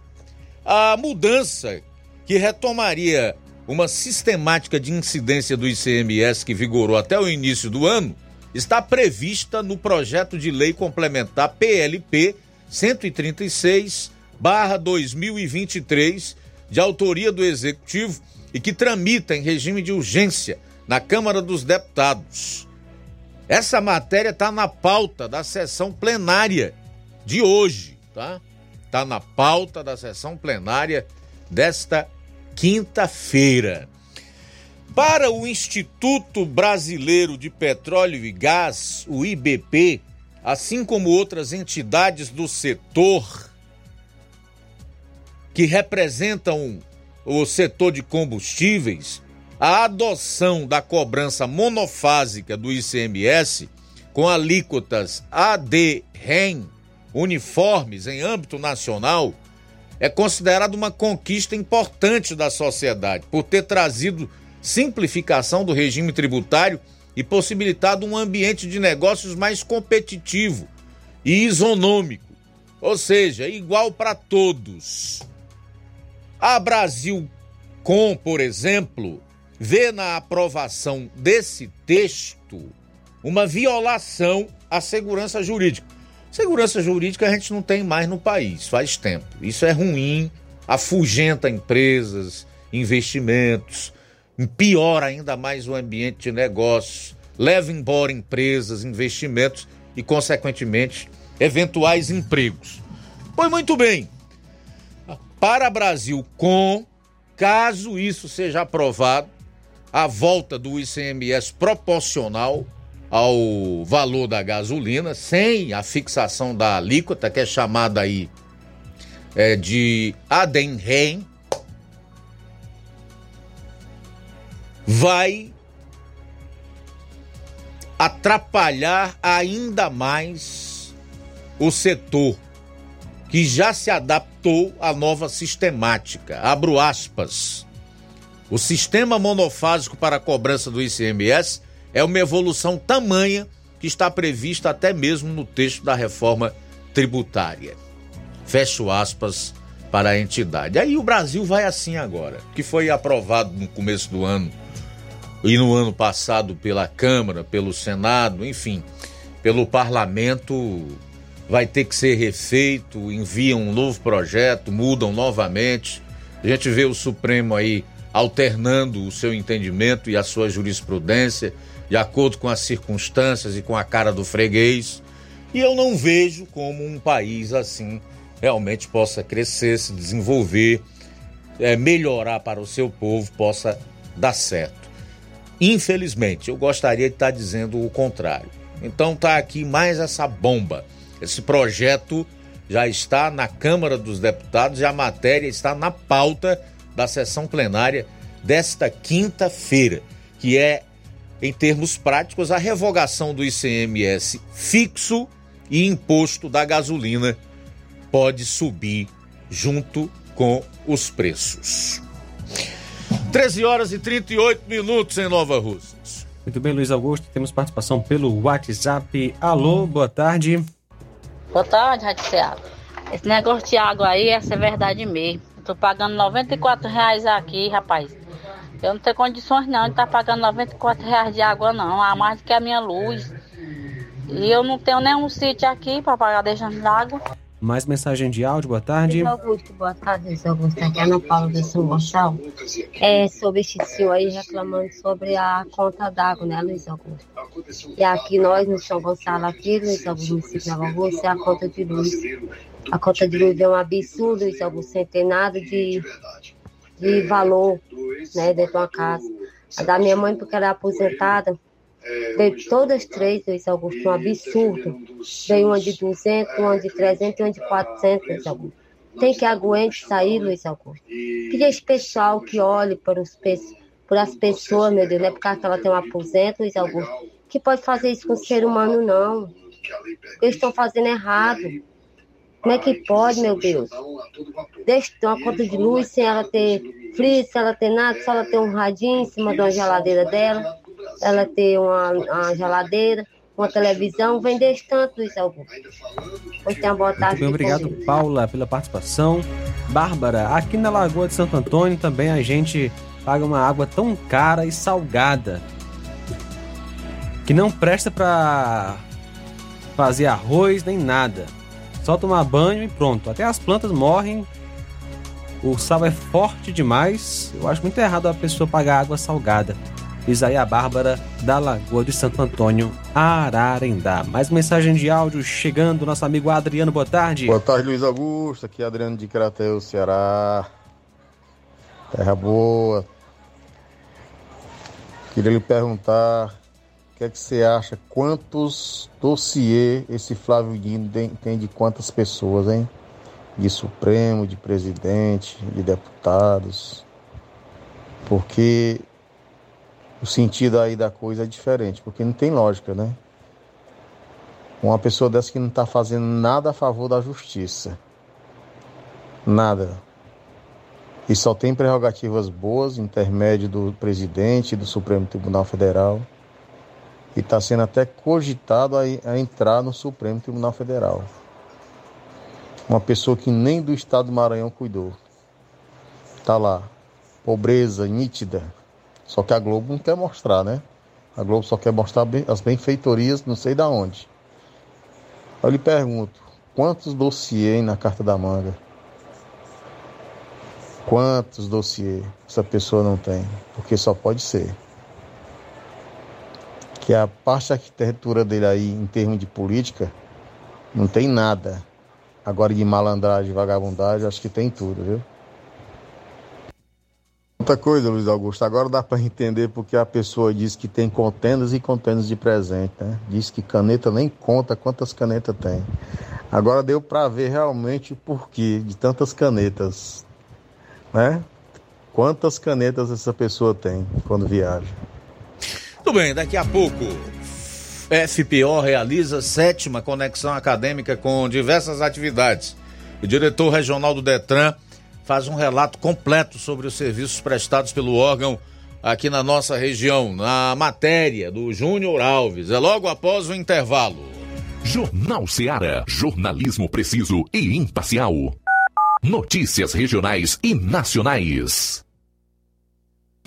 a mudança que retomaria uma sistemática de incidência do ICMS que vigorou até o início do ano está prevista no projeto de lei complementar PLP 136/2023 de autoria do Executivo e que tramita em regime de urgência na Câmara dos Deputados. Essa matéria está na pauta da sessão plenária de hoje, tá? Está na pauta da sessão plenária desta quinta-feira. Para o Instituto Brasileiro de Petróleo e Gás, o IBP, assim como outras entidades do setor, que representam o setor de combustíveis, a adoção da cobrança monofásica do ICMS com alíquotas AD-REM uniformes em âmbito nacional é considerada uma conquista importante da sociedade por ter trazido simplificação do regime tributário e possibilitado um ambiente de negócios mais competitivo e isonômico, ou seja, igual para todos. A Brasil Com, por exemplo, vê na aprovação desse texto uma violação à segurança jurídica. Segurança jurídica a gente não tem mais no país, faz tempo. Isso é ruim, afugenta empresas, investimentos, piora ainda mais o ambiente de negócios, leva embora empresas, investimentos e, consequentemente, eventuais empregos. Pois muito bem, para Brasil com, caso isso seja aprovado, a volta do ICMS proporcional ao valor da gasolina, sem a fixação da alíquota, que é chamada aí é, de Adenrein, vai atrapalhar ainda mais o setor que já se adaptou à nova sistemática. Abro aspas. O sistema monofásico para a cobrança do ICMS é uma evolução tamanha que está prevista até mesmo no texto da reforma tributária. Fecho aspas para a entidade. Aí o Brasil vai assim agora, que foi aprovado no começo do ano e no ano passado pela Câmara, pelo Senado, enfim, pelo Parlamento, vai ter que ser refeito, enviam um novo projeto, mudam novamente. A gente vê o Supremo aí alternando o seu entendimento e a sua jurisprudência de acordo com as circunstâncias e com a cara do freguês. E eu não vejo como um país assim realmente possa crescer, se desenvolver, é, melhorar para o seu povo, possa dar certo. Infelizmente, eu gostaria de estar dizendo o contrário. Então tá aqui mais essa bomba. Esse projeto já está na Câmara dos Deputados e a matéria está na pauta da sessão plenária desta quinta-feira, que é, em termos práticos, a revogação do ICMS fixo e imposto da gasolina pode subir junto com os preços. 13 horas e 38 minutos em Nova Russas. Muito bem, Luiz Augusto. Temos participação pelo WhatsApp. Alô, boa tarde. Boa tarde, Rádio Ceará. Esse negócio de água aí, essa é verdade mesmo. Eu tô pagando 94 reais aqui, rapaz. Eu não tenho condições não de estar tá pagando 94 reais de água não, a mais do que a minha luz. E eu não tenho nenhum sítio aqui para pagar deixando d'água. Mais mensagem de áudio, boa tarde. Augusto, boa tarde, Luiz Augusto. Aqui é Ana Paula do São Gonçalo. É sobre esse senhor aí reclamando sobre a conta d'água, né, Luiz Augusto? E aqui nós, no São Gonçalo, aqui, Luiz Augusto, município de Rússia, é a conta de luz. A conta de luz é um absurdo, Luiz Augusto, sem ter nada de, de valor, né, dentro de uma casa. A da minha mãe, porque ela é aposentada, Veio todas três, Luiz Augusto, um absurdo. Veio uma de 200, uma de 300 e uma de 400, Luiz Augusto. Tem que aguente sair, Luiz Augusto. Queria esse pessoal que olhe para, os, por as pessoas, meu Deus, não é porque ela tem um aposento, Luiz Augusto, que pode fazer isso com o ser humano, não. Eles estão fazendo errado. Como é que pode, meu Deus? Deixa ter uma conta de luz sem ela ter frio, sem ela ter nada, só ela ter um radinho em cima de uma geladeira dela ela ter uma, uma geladeira, uma televisão, vender tanto, Luiz Augusto. Pois tem uma boa tarde. Muito bem, obrigado, Paula, pela participação. Bárbara, aqui na Lagoa de Santo Antônio também a gente paga uma água tão cara e salgada que não presta para fazer arroz nem nada. Só tomar banho e pronto. Até as plantas morrem. O sal é forte demais. Eu acho muito errado a pessoa pagar água salgada. Diz aí a Bárbara da Lagoa de Santo Antônio, Ararendá. Mais mensagem de áudio chegando, nosso amigo Adriano, boa tarde. Boa tarde, Luiz Augusto. Aqui é Adriano de Crateus, Ceará. Terra boa. Queria lhe perguntar que é que você acha, quantos dossiê esse Flávio Dino tem de quantas pessoas, hein? De Supremo, de presidente, de deputados. Porque o sentido aí da coisa é diferente, porque não tem lógica, né? Uma pessoa dessa que não está fazendo nada a favor da justiça. Nada. E só tem prerrogativas boas, intermédio do presidente do Supremo Tribunal Federal. E está sendo até cogitado a, a entrar no Supremo Tribunal Federal. Uma pessoa que nem do estado do Maranhão cuidou. Está lá. Pobreza nítida só que a Globo não quer mostrar, né? A Globo só quer mostrar as benfeitorias, não sei da onde. Eu lhe pergunto, quantos dossiês na carta da manga? Quantos dossiês essa pessoa não tem? Porque só pode ser. Que a parte da arquitetura dele aí, em termos de política, não tem nada. Agora de malandragem, vagabundagem, acho que tem tudo, viu? Outra coisa, Luiz Augusto, agora dá para entender porque a pessoa diz que tem contendas e contendas de presente, né? Diz que caneta nem conta quantas canetas tem. Agora deu para ver realmente o porquê de tantas canetas, né? Quantas canetas essa pessoa tem quando viaja. Tudo bem, daqui a pouco FPO realiza sétima conexão acadêmica com diversas atividades. O diretor regional do Detran faz um relato completo sobre os serviços prestados pelo órgão aqui na nossa região, na matéria do Júnior Alves. É logo após o intervalo. Jornal Seara. Jornalismo preciso e imparcial. Notícias regionais e nacionais.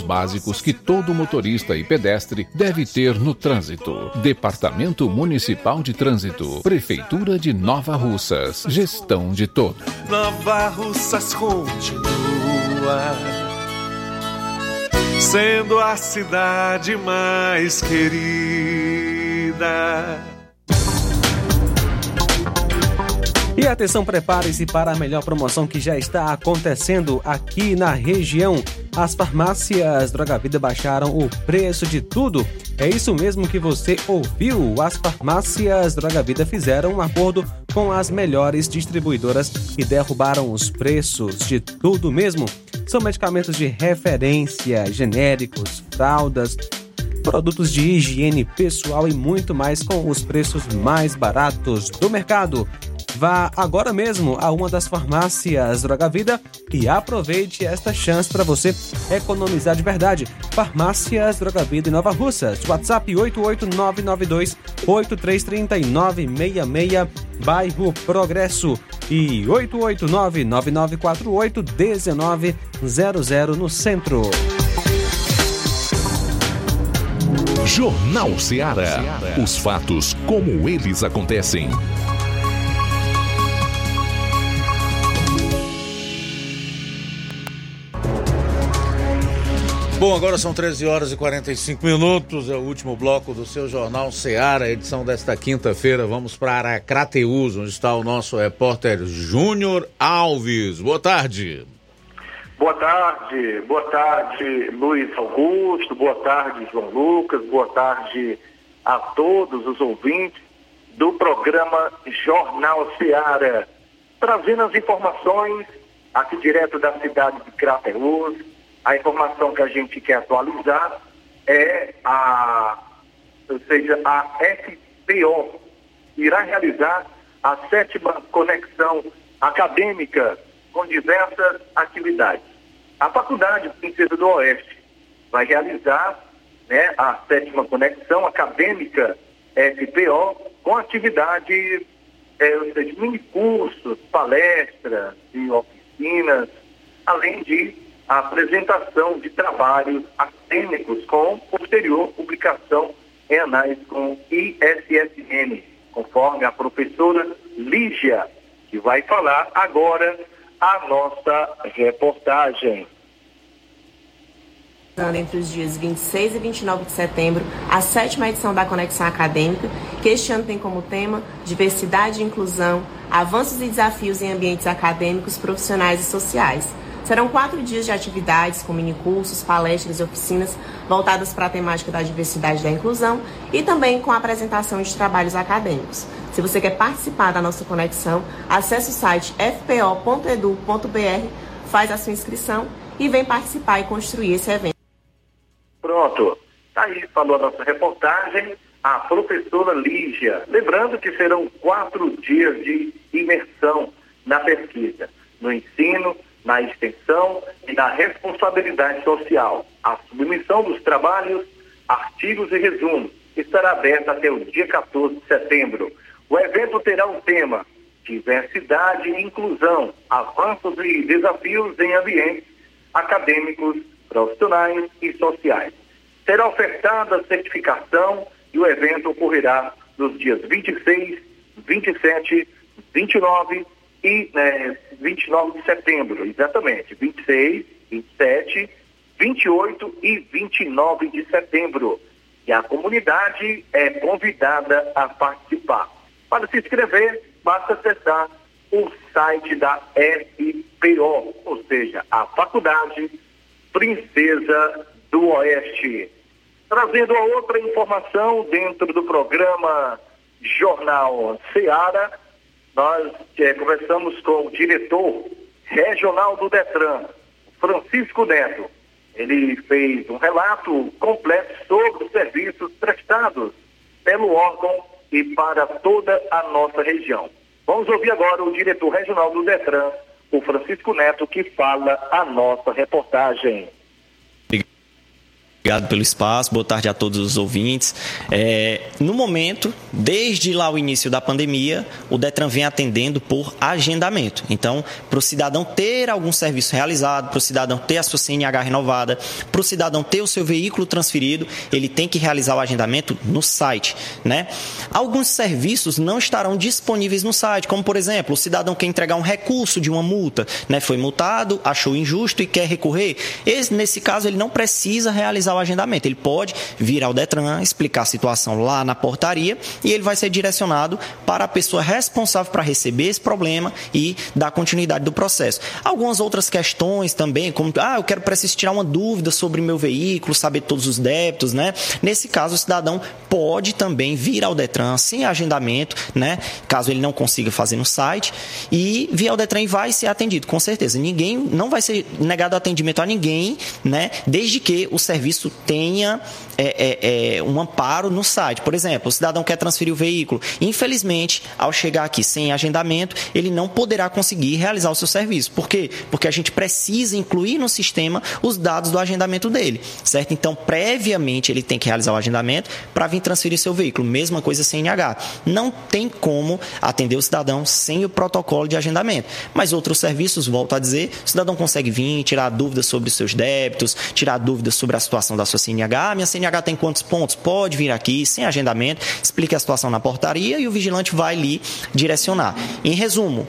básicos que todo motorista e pedestre deve ter no trânsito. Departamento Municipal de Trânsito, Prefeitura de Nova Russas, gestão de todos. Nova Russas continua sendo a cidade mais querida. E atenção, prepare-se para a melhor promoção que já está acontecendo aqui na região. As farmácias Droga Vida baixaram o preço de tudo. É isso mesmo que você ouviu. As farmácias Droga Vida fizeram um acordo com as melhores distribuidoras e derrubaram os preços de tudo mesmo. São medicamentos de referência, genéricos, fraldas, produtos de higiene pessoal e muito mais com os preços mais baratos do mercado. Vá agora mesmo a uma das farmácias Droga Vida e aproveite esta chance para você economizar de verdade. Farmácias Droga Vida em Nova Russas. WhatsApp 88992 833966, bairro Progresso e 889 9948 1900 no centro. Jornal Ceará. Os fatos como eles acontecem. Bom, agora são 13 horas e 45 minutos, é o último bloco do seu Jornal Seara, edição desta quinta-feira. Vamos para Aracrateus, onde está o nosso repórter Júnior Alves. Boa tarde. Boa tarde, boa tarde Luiz Augusto, boa tarde João Lucas, boa tarde a todos os ouvintes do programa Jornal Seara, trazendo as informações aqui direto da cidade de Crateus, a informação que a gente quer atualizar é a, ou seja, a FPO irá realizar a sétima conexão acadêmica com diversas atividades. A Faculdade Princesa do Oeste vai realizar né, a sétima conexão acadêmica FPO com atividades, é, ou seja, mini cursos, palestras e oficinas, além de a apresentação de trabalhos acadêmicos com posterior publicação em análise com ISSN, conforme a professora Lígia, que vai falar agora a nossa reportagem. Entre os dias 26 e 29 de setembro, a sétima edição da Conexão Acadêmica, que este ano tem como tema Diversidade e Inclusão, Avanços e Desafios em Ambientes Acadêmicos, Profissionais e Sociais Serão quatro dias de atividades com minicursos, palestras e oficinas voltadas para a temática da diversidade e da inclusão e também com a apresentação de trabalhos acadêmicos. Se você quer participar da nossa conexão, acesse o site fpo.edu.br, faz a sua inscrição e vem participar e construir esse evento. Pronto. Tá aí, falou a nossa reportagem, a professora Lígia. Lembrando que serão quatro dias de imersão na pesquisa, no ensino, na extensão e na responsabilidade social. A submissão dos trabalhos, artigos e resumos estará aberta até o dia 14 de setembro. O evento terá um tema diversidade e inclusão, avanços e desafios em ambientes acadêmicos, profissionais e sociais. Será ofertada a certificação e o evento ocorrerá nos dias 26, 27, 29 e né, 29 de setembro, exatamente, 26, 27, 28 e 29 de setembro. E a comunidade é convidada a participar. Para se inscrever, basta acessar o site da FPO, ou seja, a Faculdade Princesa do Oeste. Trazendo a outra informação dentro do programa Jornal Seara, nós é, conversamos com o diretor regional do Detran, Francisco Neto. Ele fez um relato completo sobre os serviços prestados pelo órgão e para toda a nossa região. Vamos ouvir agora o diretor regional do Detran, o Francisco Neto, que fala a nossa reportagem. Obrigado pelo espaço, boa tarde a todos os ouvintes. É, no momento, desde lá o início da pandemia, o Detran vem atendendo por agendamento. Então, para o cidadão ter algum serviço realizado, para o cidadão ter a sua CNH renovada, para o cidadão ter o seu veículo transferido, ele tem que realizar o agendamento no site. Né? Alguns serviços não estarão disponíveis no site, como por exemplo, o cidadão quer entregar um recurso de uma multa, né? foi multado, achou injusto e quer recorrer. Esse, nesse caso, ele não precisa realizar o agendamento. Ele pode vir ao Detran, explicar a situação lá na portaria e ele vai ser direcionado para a pessoa responsável para receber esse problema e dar continuidade do processo. Algumas outras questões também, como, ah, eu quero preciso tirar uma dúvida sobre meu veículo, saber todos os débitos, né? Nesse caso, o cidadão pode também vir ao Detran sem agendamento, né? Caso ele não consiga fazer no site e vir ao Detran e vai ser atendido, com certeza. Ninguém, não vai ser negado atendimento a ninguém, né? Desde que o serviço tenha é, é, é, um amparo no site. Por exemplo, o cidadão quer transferir o veículo. Infelizmente, ao chegar aqui sem agendamento, ele não poderá conseguir realizar o seu serviço. Por quê? Porque a gente precisa incluir no sistema os dados do agendamento dele, certo? Então, previamente, ele tem que realizar o agendamento para vir transferir seu veículo. Mesma coisa CNH. Não tem como atender o cidadão sem o protocolo de agendamento. Mas outros serviços, volto a dizer, o cidadão consegue vir, tirar dúvidas sobre os seus débitos, tirar dúvidas sobre a situação da sua CNH. Minha CNH tem quantos pontos? Pode vir aqui, sem agendamento, explique a situação na portaria e o vigilante vai lhe direcionar. Em resumo,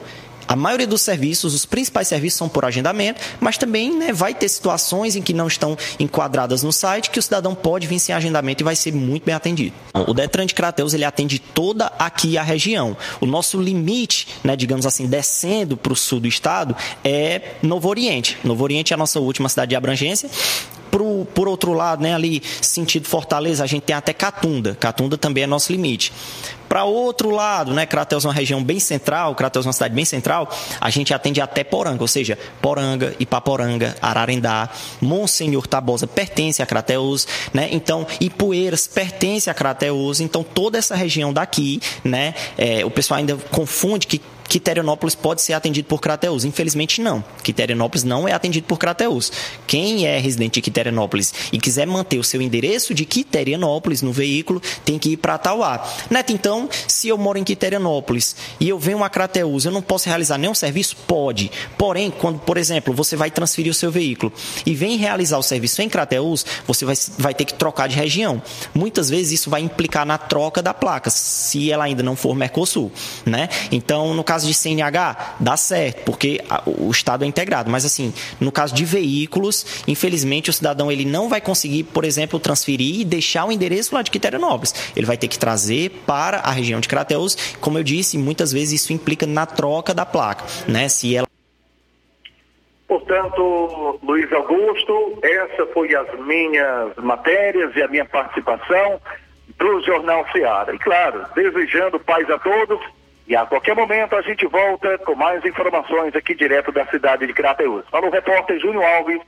a maioria dos serviços, os principais serviços são por agendamento, mas também né, vai ter situações em que não estão enquadradas no site que o cidadão pode vir sem agendamento e vai ser muito bem atendido. O Detran de Crateus ele atende toda aqui a região. O nosso limite, né, digamos assim, descendo para o sul do estado é Novo Oriente. Novo Oriente é a nossa última cidade de abrangência Pro, por outro lado, né, ali sentido Fortaleza, a gente tem até Catunda. Catunda também é nosso limite. Para outro lado, né, Crateus é uma região bem central, Crateus é uma cidade bem central, a gente atende até Poranga, ou seja, Poranga, Ipaporanga, Ararendá, Monsenhor Tabosa pertence a Crateus, né? Então, Ipueiras pertence a Crateus, então toda essa região daqui, né, é, o pessoal ainda confunde que Quiterianópolis pode ser atendido por Crateus. Infelizmente, não. Quiterianópolis não é atendido por Crateus. Quem é residente de Quiterianópolis e quiser manter o seu endereço de Quiterianópolis no veículo, tem que ir para Tauá. Neto, então, se eu moro em Quiterianópolis e eu venho a Crateus, eu não posso realizar nenhum serviço? Pode. Porém, quando, por exemplo, você vai transferir o seu veículo e vem realizar o serviço em Crateus, você vai, vai ter que trocar de região. Muitas vezes isso vai implicar na troca da placa, se ela ainda não for Mercosul, né? Então, no caso caso de CNH, dá certo, porque o Estado é integrado. Mas, assim, no caso de veículos, infelizmente, o cidadão ele não vai conseguir, por exemplo, transferir e deixar o endereço lá de Quiterianópolis. Ele vai ter que trazer para a região de Crateus. Como eu disse, muitas vezes isso implica na troca da placa, né? Se ela Portanto, Luiz Augusto. Essa foi as minhas matérias e a minha participação do Jornal Seara. E claro, desejando paz a todos e a qualquer momento a gente volta com mais informações aqui direto da cidade de Crateus. Para o repórter Júnior Alves,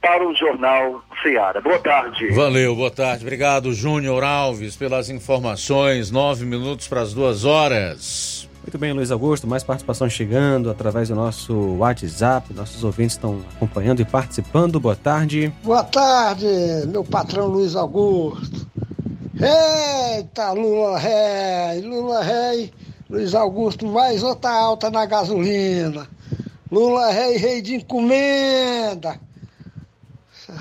para o Jornal Seara. Boa tarde. Valeu, boa tarde. Obrigado, Júnior Alves, pelas informações. Nove minutos para as duas horas. Muito bem, Luiz Augusto, mais participação chegando através do nosso WhatsApp. Nossos ouvintes estão acompanhando e participando. Boa tarde. Boa tarde, meu patrão Luiz Augusto. Eita, Lula Rei, Lula Rei, Luiz Augusto, mais outra alta na gasolina. Lula Rei, rei de encomenda.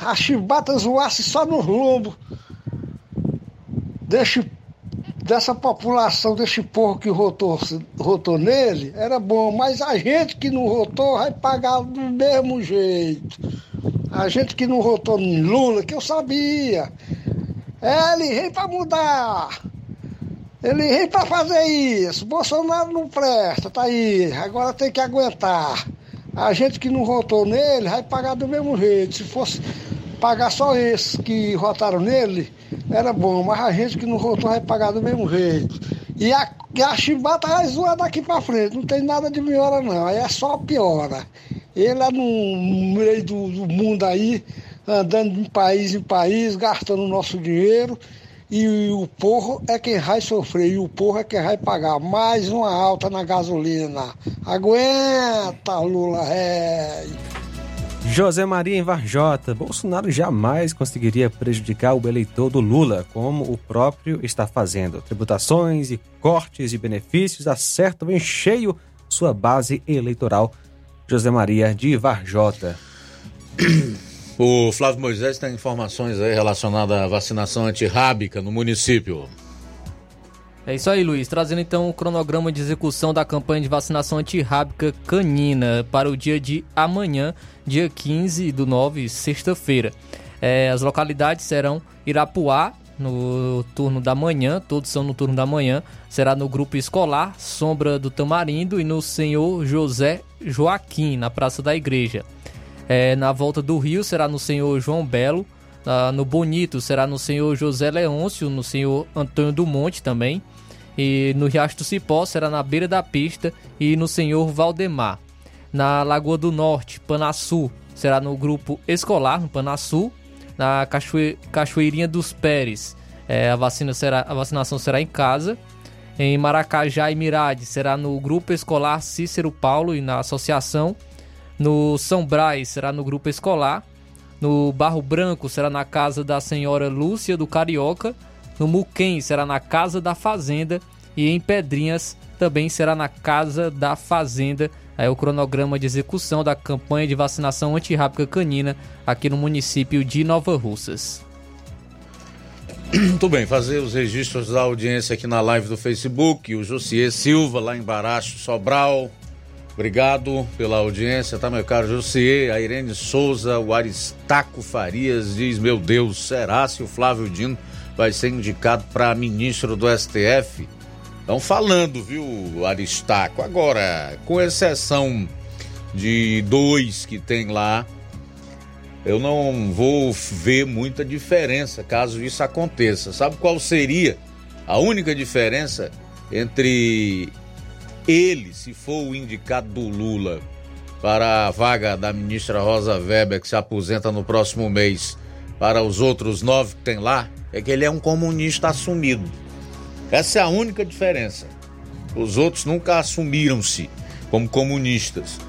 A chibata zoasse só nos lombos. Deixa dessa população, desse povo que rotou, nele, era bom, mas a gente que não rotou vai pagar do mesmo jeito. A gente que não rotou em Lula, que eu sabia. É, ele veio para mudar. Ele veio para fazer isso. Bolsonaro não presta, tá aí. Agora tem que aguentar. A gente que não votou nele vai pagar do mesmo jeito. Se fosse pagar só esses que votaram nele, era bom. Mas a gente que não votou vai pagar do mesmo jeito. E a, e a chibata vai zoar daqui para frente. Não tem nada de melhora, não. Aí é só piora. Ele é no meio do, do mundo aí andando de país em país, gastando o nosso dinheiro. E o povo é quem vai sofrer, e o povo é quem vai pagar mais uma alta na gasolina. Aguenta, Lula Rei! José Maria em Varjota. Bolsonaro jamais conseguiria prejudicar o eleitor do Lula, como o próprio está fazendo. Tributações e cortes de benefícios acertam em cheio sua base eleitoral. José Maria de Varjota. <clears throat> O Flávio Moisés tem informações aí relacionadas à vacinação antirrábica no município. É isso aí, Luiz. Trazendo então o cronograma de execução da campanha de vacinação antirrábica canina para o dia de amanhã, dia 15 do 9, sexta-feira. É, as localidades serão Irapuá, no turno da manhã, todos são no turno da manhã, será no grupo escolar Sombra do Tamarindo e no Senhor José Joaquim, na Praça da Igreja. É, na volta do Rio será no Senhor João Belo. Ah, no Bonito será no Senhor José Leôncio, no Senhor Antônio do Monte também. E no Riacho do Cipó será na beira da pista e no Senhor Valdemar. Na Lagoa do Norte, Panaçu, será no grupo escolar, no Panaçu. Na Cachoe... Cachoeirinha dos Pérez, é, a, vacina será... a vacinação será em casa. Em Maracajá e Mirade será no grupo escolar Cícero Paulo e na associação. No São Brás será no grupo escolar. No Barro Branco será na casa da senhora Lúcia do Carioca. No Muquem será na casa da Fazenda. E em Pedrinhas também será na casa da Fazenda. É o cronograma de execução da campanha de vacinação antirrábica canina aqui no município de Nova Russas. Muito bem, fazer os registros da audiência aqui na live do Facebook. O Josier Silva, lá em Baracho, Sobral. Obrigado pela audiência, tá, meu caro Josier? A Irene Souza, o Aristaco Farias diz: Meu Deus, será se o Flávio Dino vai ser indicado para ministro do STF? Estão falando, viu, Aristaco? Agora, com exceção de dois que tem lá, eu não vou ver muita diferença caso isso aconteça. Sabe qual seria a única diferença entre ele, se for o indicado do Lula para a vaga da ministra Rosa Weber, que se aposenta no próximo mês, para os outros nove que tem lá, é que ele é um comunista assumido. Essa é a única diferença. Os outros nunca assumiram-se como comunistas.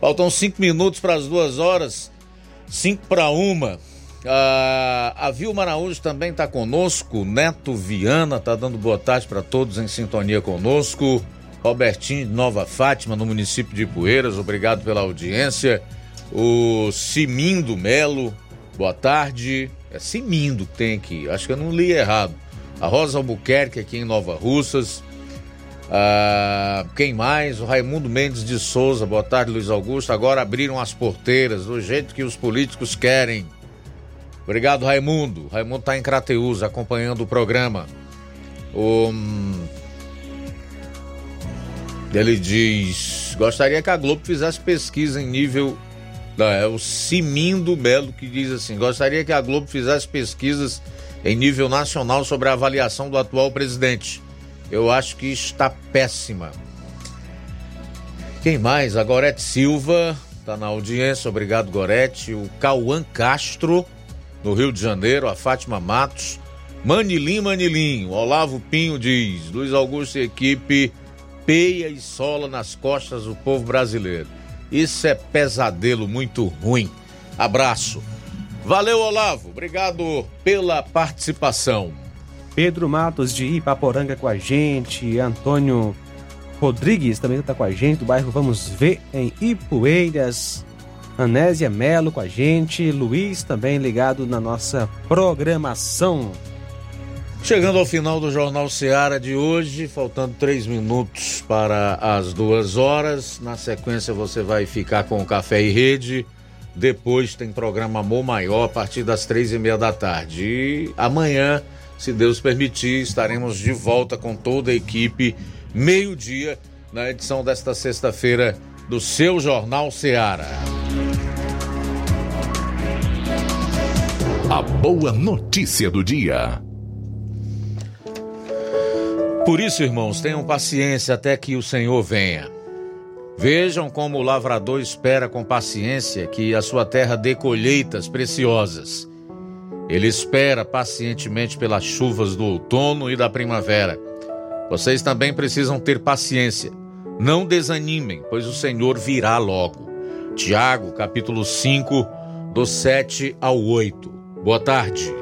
Faltam cinco minutos para as duas horas, cinco para uma. Ah, a Vilma Araújo também está conosco. Neto Viana está dando boa tarde para todos em sintonia conosco. Robertinho Nova Fátima, no município de Poeiras, obrigado pela audiência. O Simindo Melo, boa tarde. É Simindo que tem aqui, acho que eu não li errado. A Rosa Albuquerque aqui em Nova Russas. Ah, quem mais? O Raimundo Mendes de Souza, boa tarde, Luiz Augusto. Agora abriram as porteiras, do jeito que os políticos querem. Obrigado, Raimundo. Raimundo está em Crateus acompanhando o programa. O ele diz: gostaria que a Globo fizesse pesquisa em nível Não, é o Simindo Belo que diz assim: gostaria que a Globo fizesse pesquisas em nível nacional sobre a avaliação do atual presidente. Eu acho que está péssima. Quem mais? A Gorete Silva está na audiência, obrigado Gorete. O Cauã Castro, no Rio de Janeiro, a Fátima Matos. Manilim, Manilim, o Olavo Pinho diz: Luiz Augusto e equipe peia e sola nas costas do povo brasileiro. Isso é pesadelo muito ruim. Abraço. Valeu, Olavo. Obrigado pela participação. Pedro Matos de Ipaporanga com a gente, Antônio Rodrigues também está com a gente, do bairro Vamos Ver, em Ipueiras. Anésia Melo com a gente, Luiz também ligado na nossa programação. Chegando ao final do Jornal Seara de hoje, faltando três minutos para as duas horas. Na sequência, você vai ficar com o Café e Rede. Depois tem programa Amor Maior a partir das três e meia da tarde. E amanhã, se Deus permitir, estaremos de volta com toda a equipe, meio-dia, na edição desta sexta-feira do seu Jornal Seara. A boa notícia do dia. Por isso, irmãos, tenham paciência até que o Senhor venha. Vejam como o lavrador espera com paciência que a sua terra dê colheitas preciosas. Ele espera pacientemente pelas chuvas do outono e da primavera. Vocês também precisam ter paciência. Não desanimem, pois o Senhor virá logo. Tiago, capítulo 5, do 7 ao 8. Boa tarde.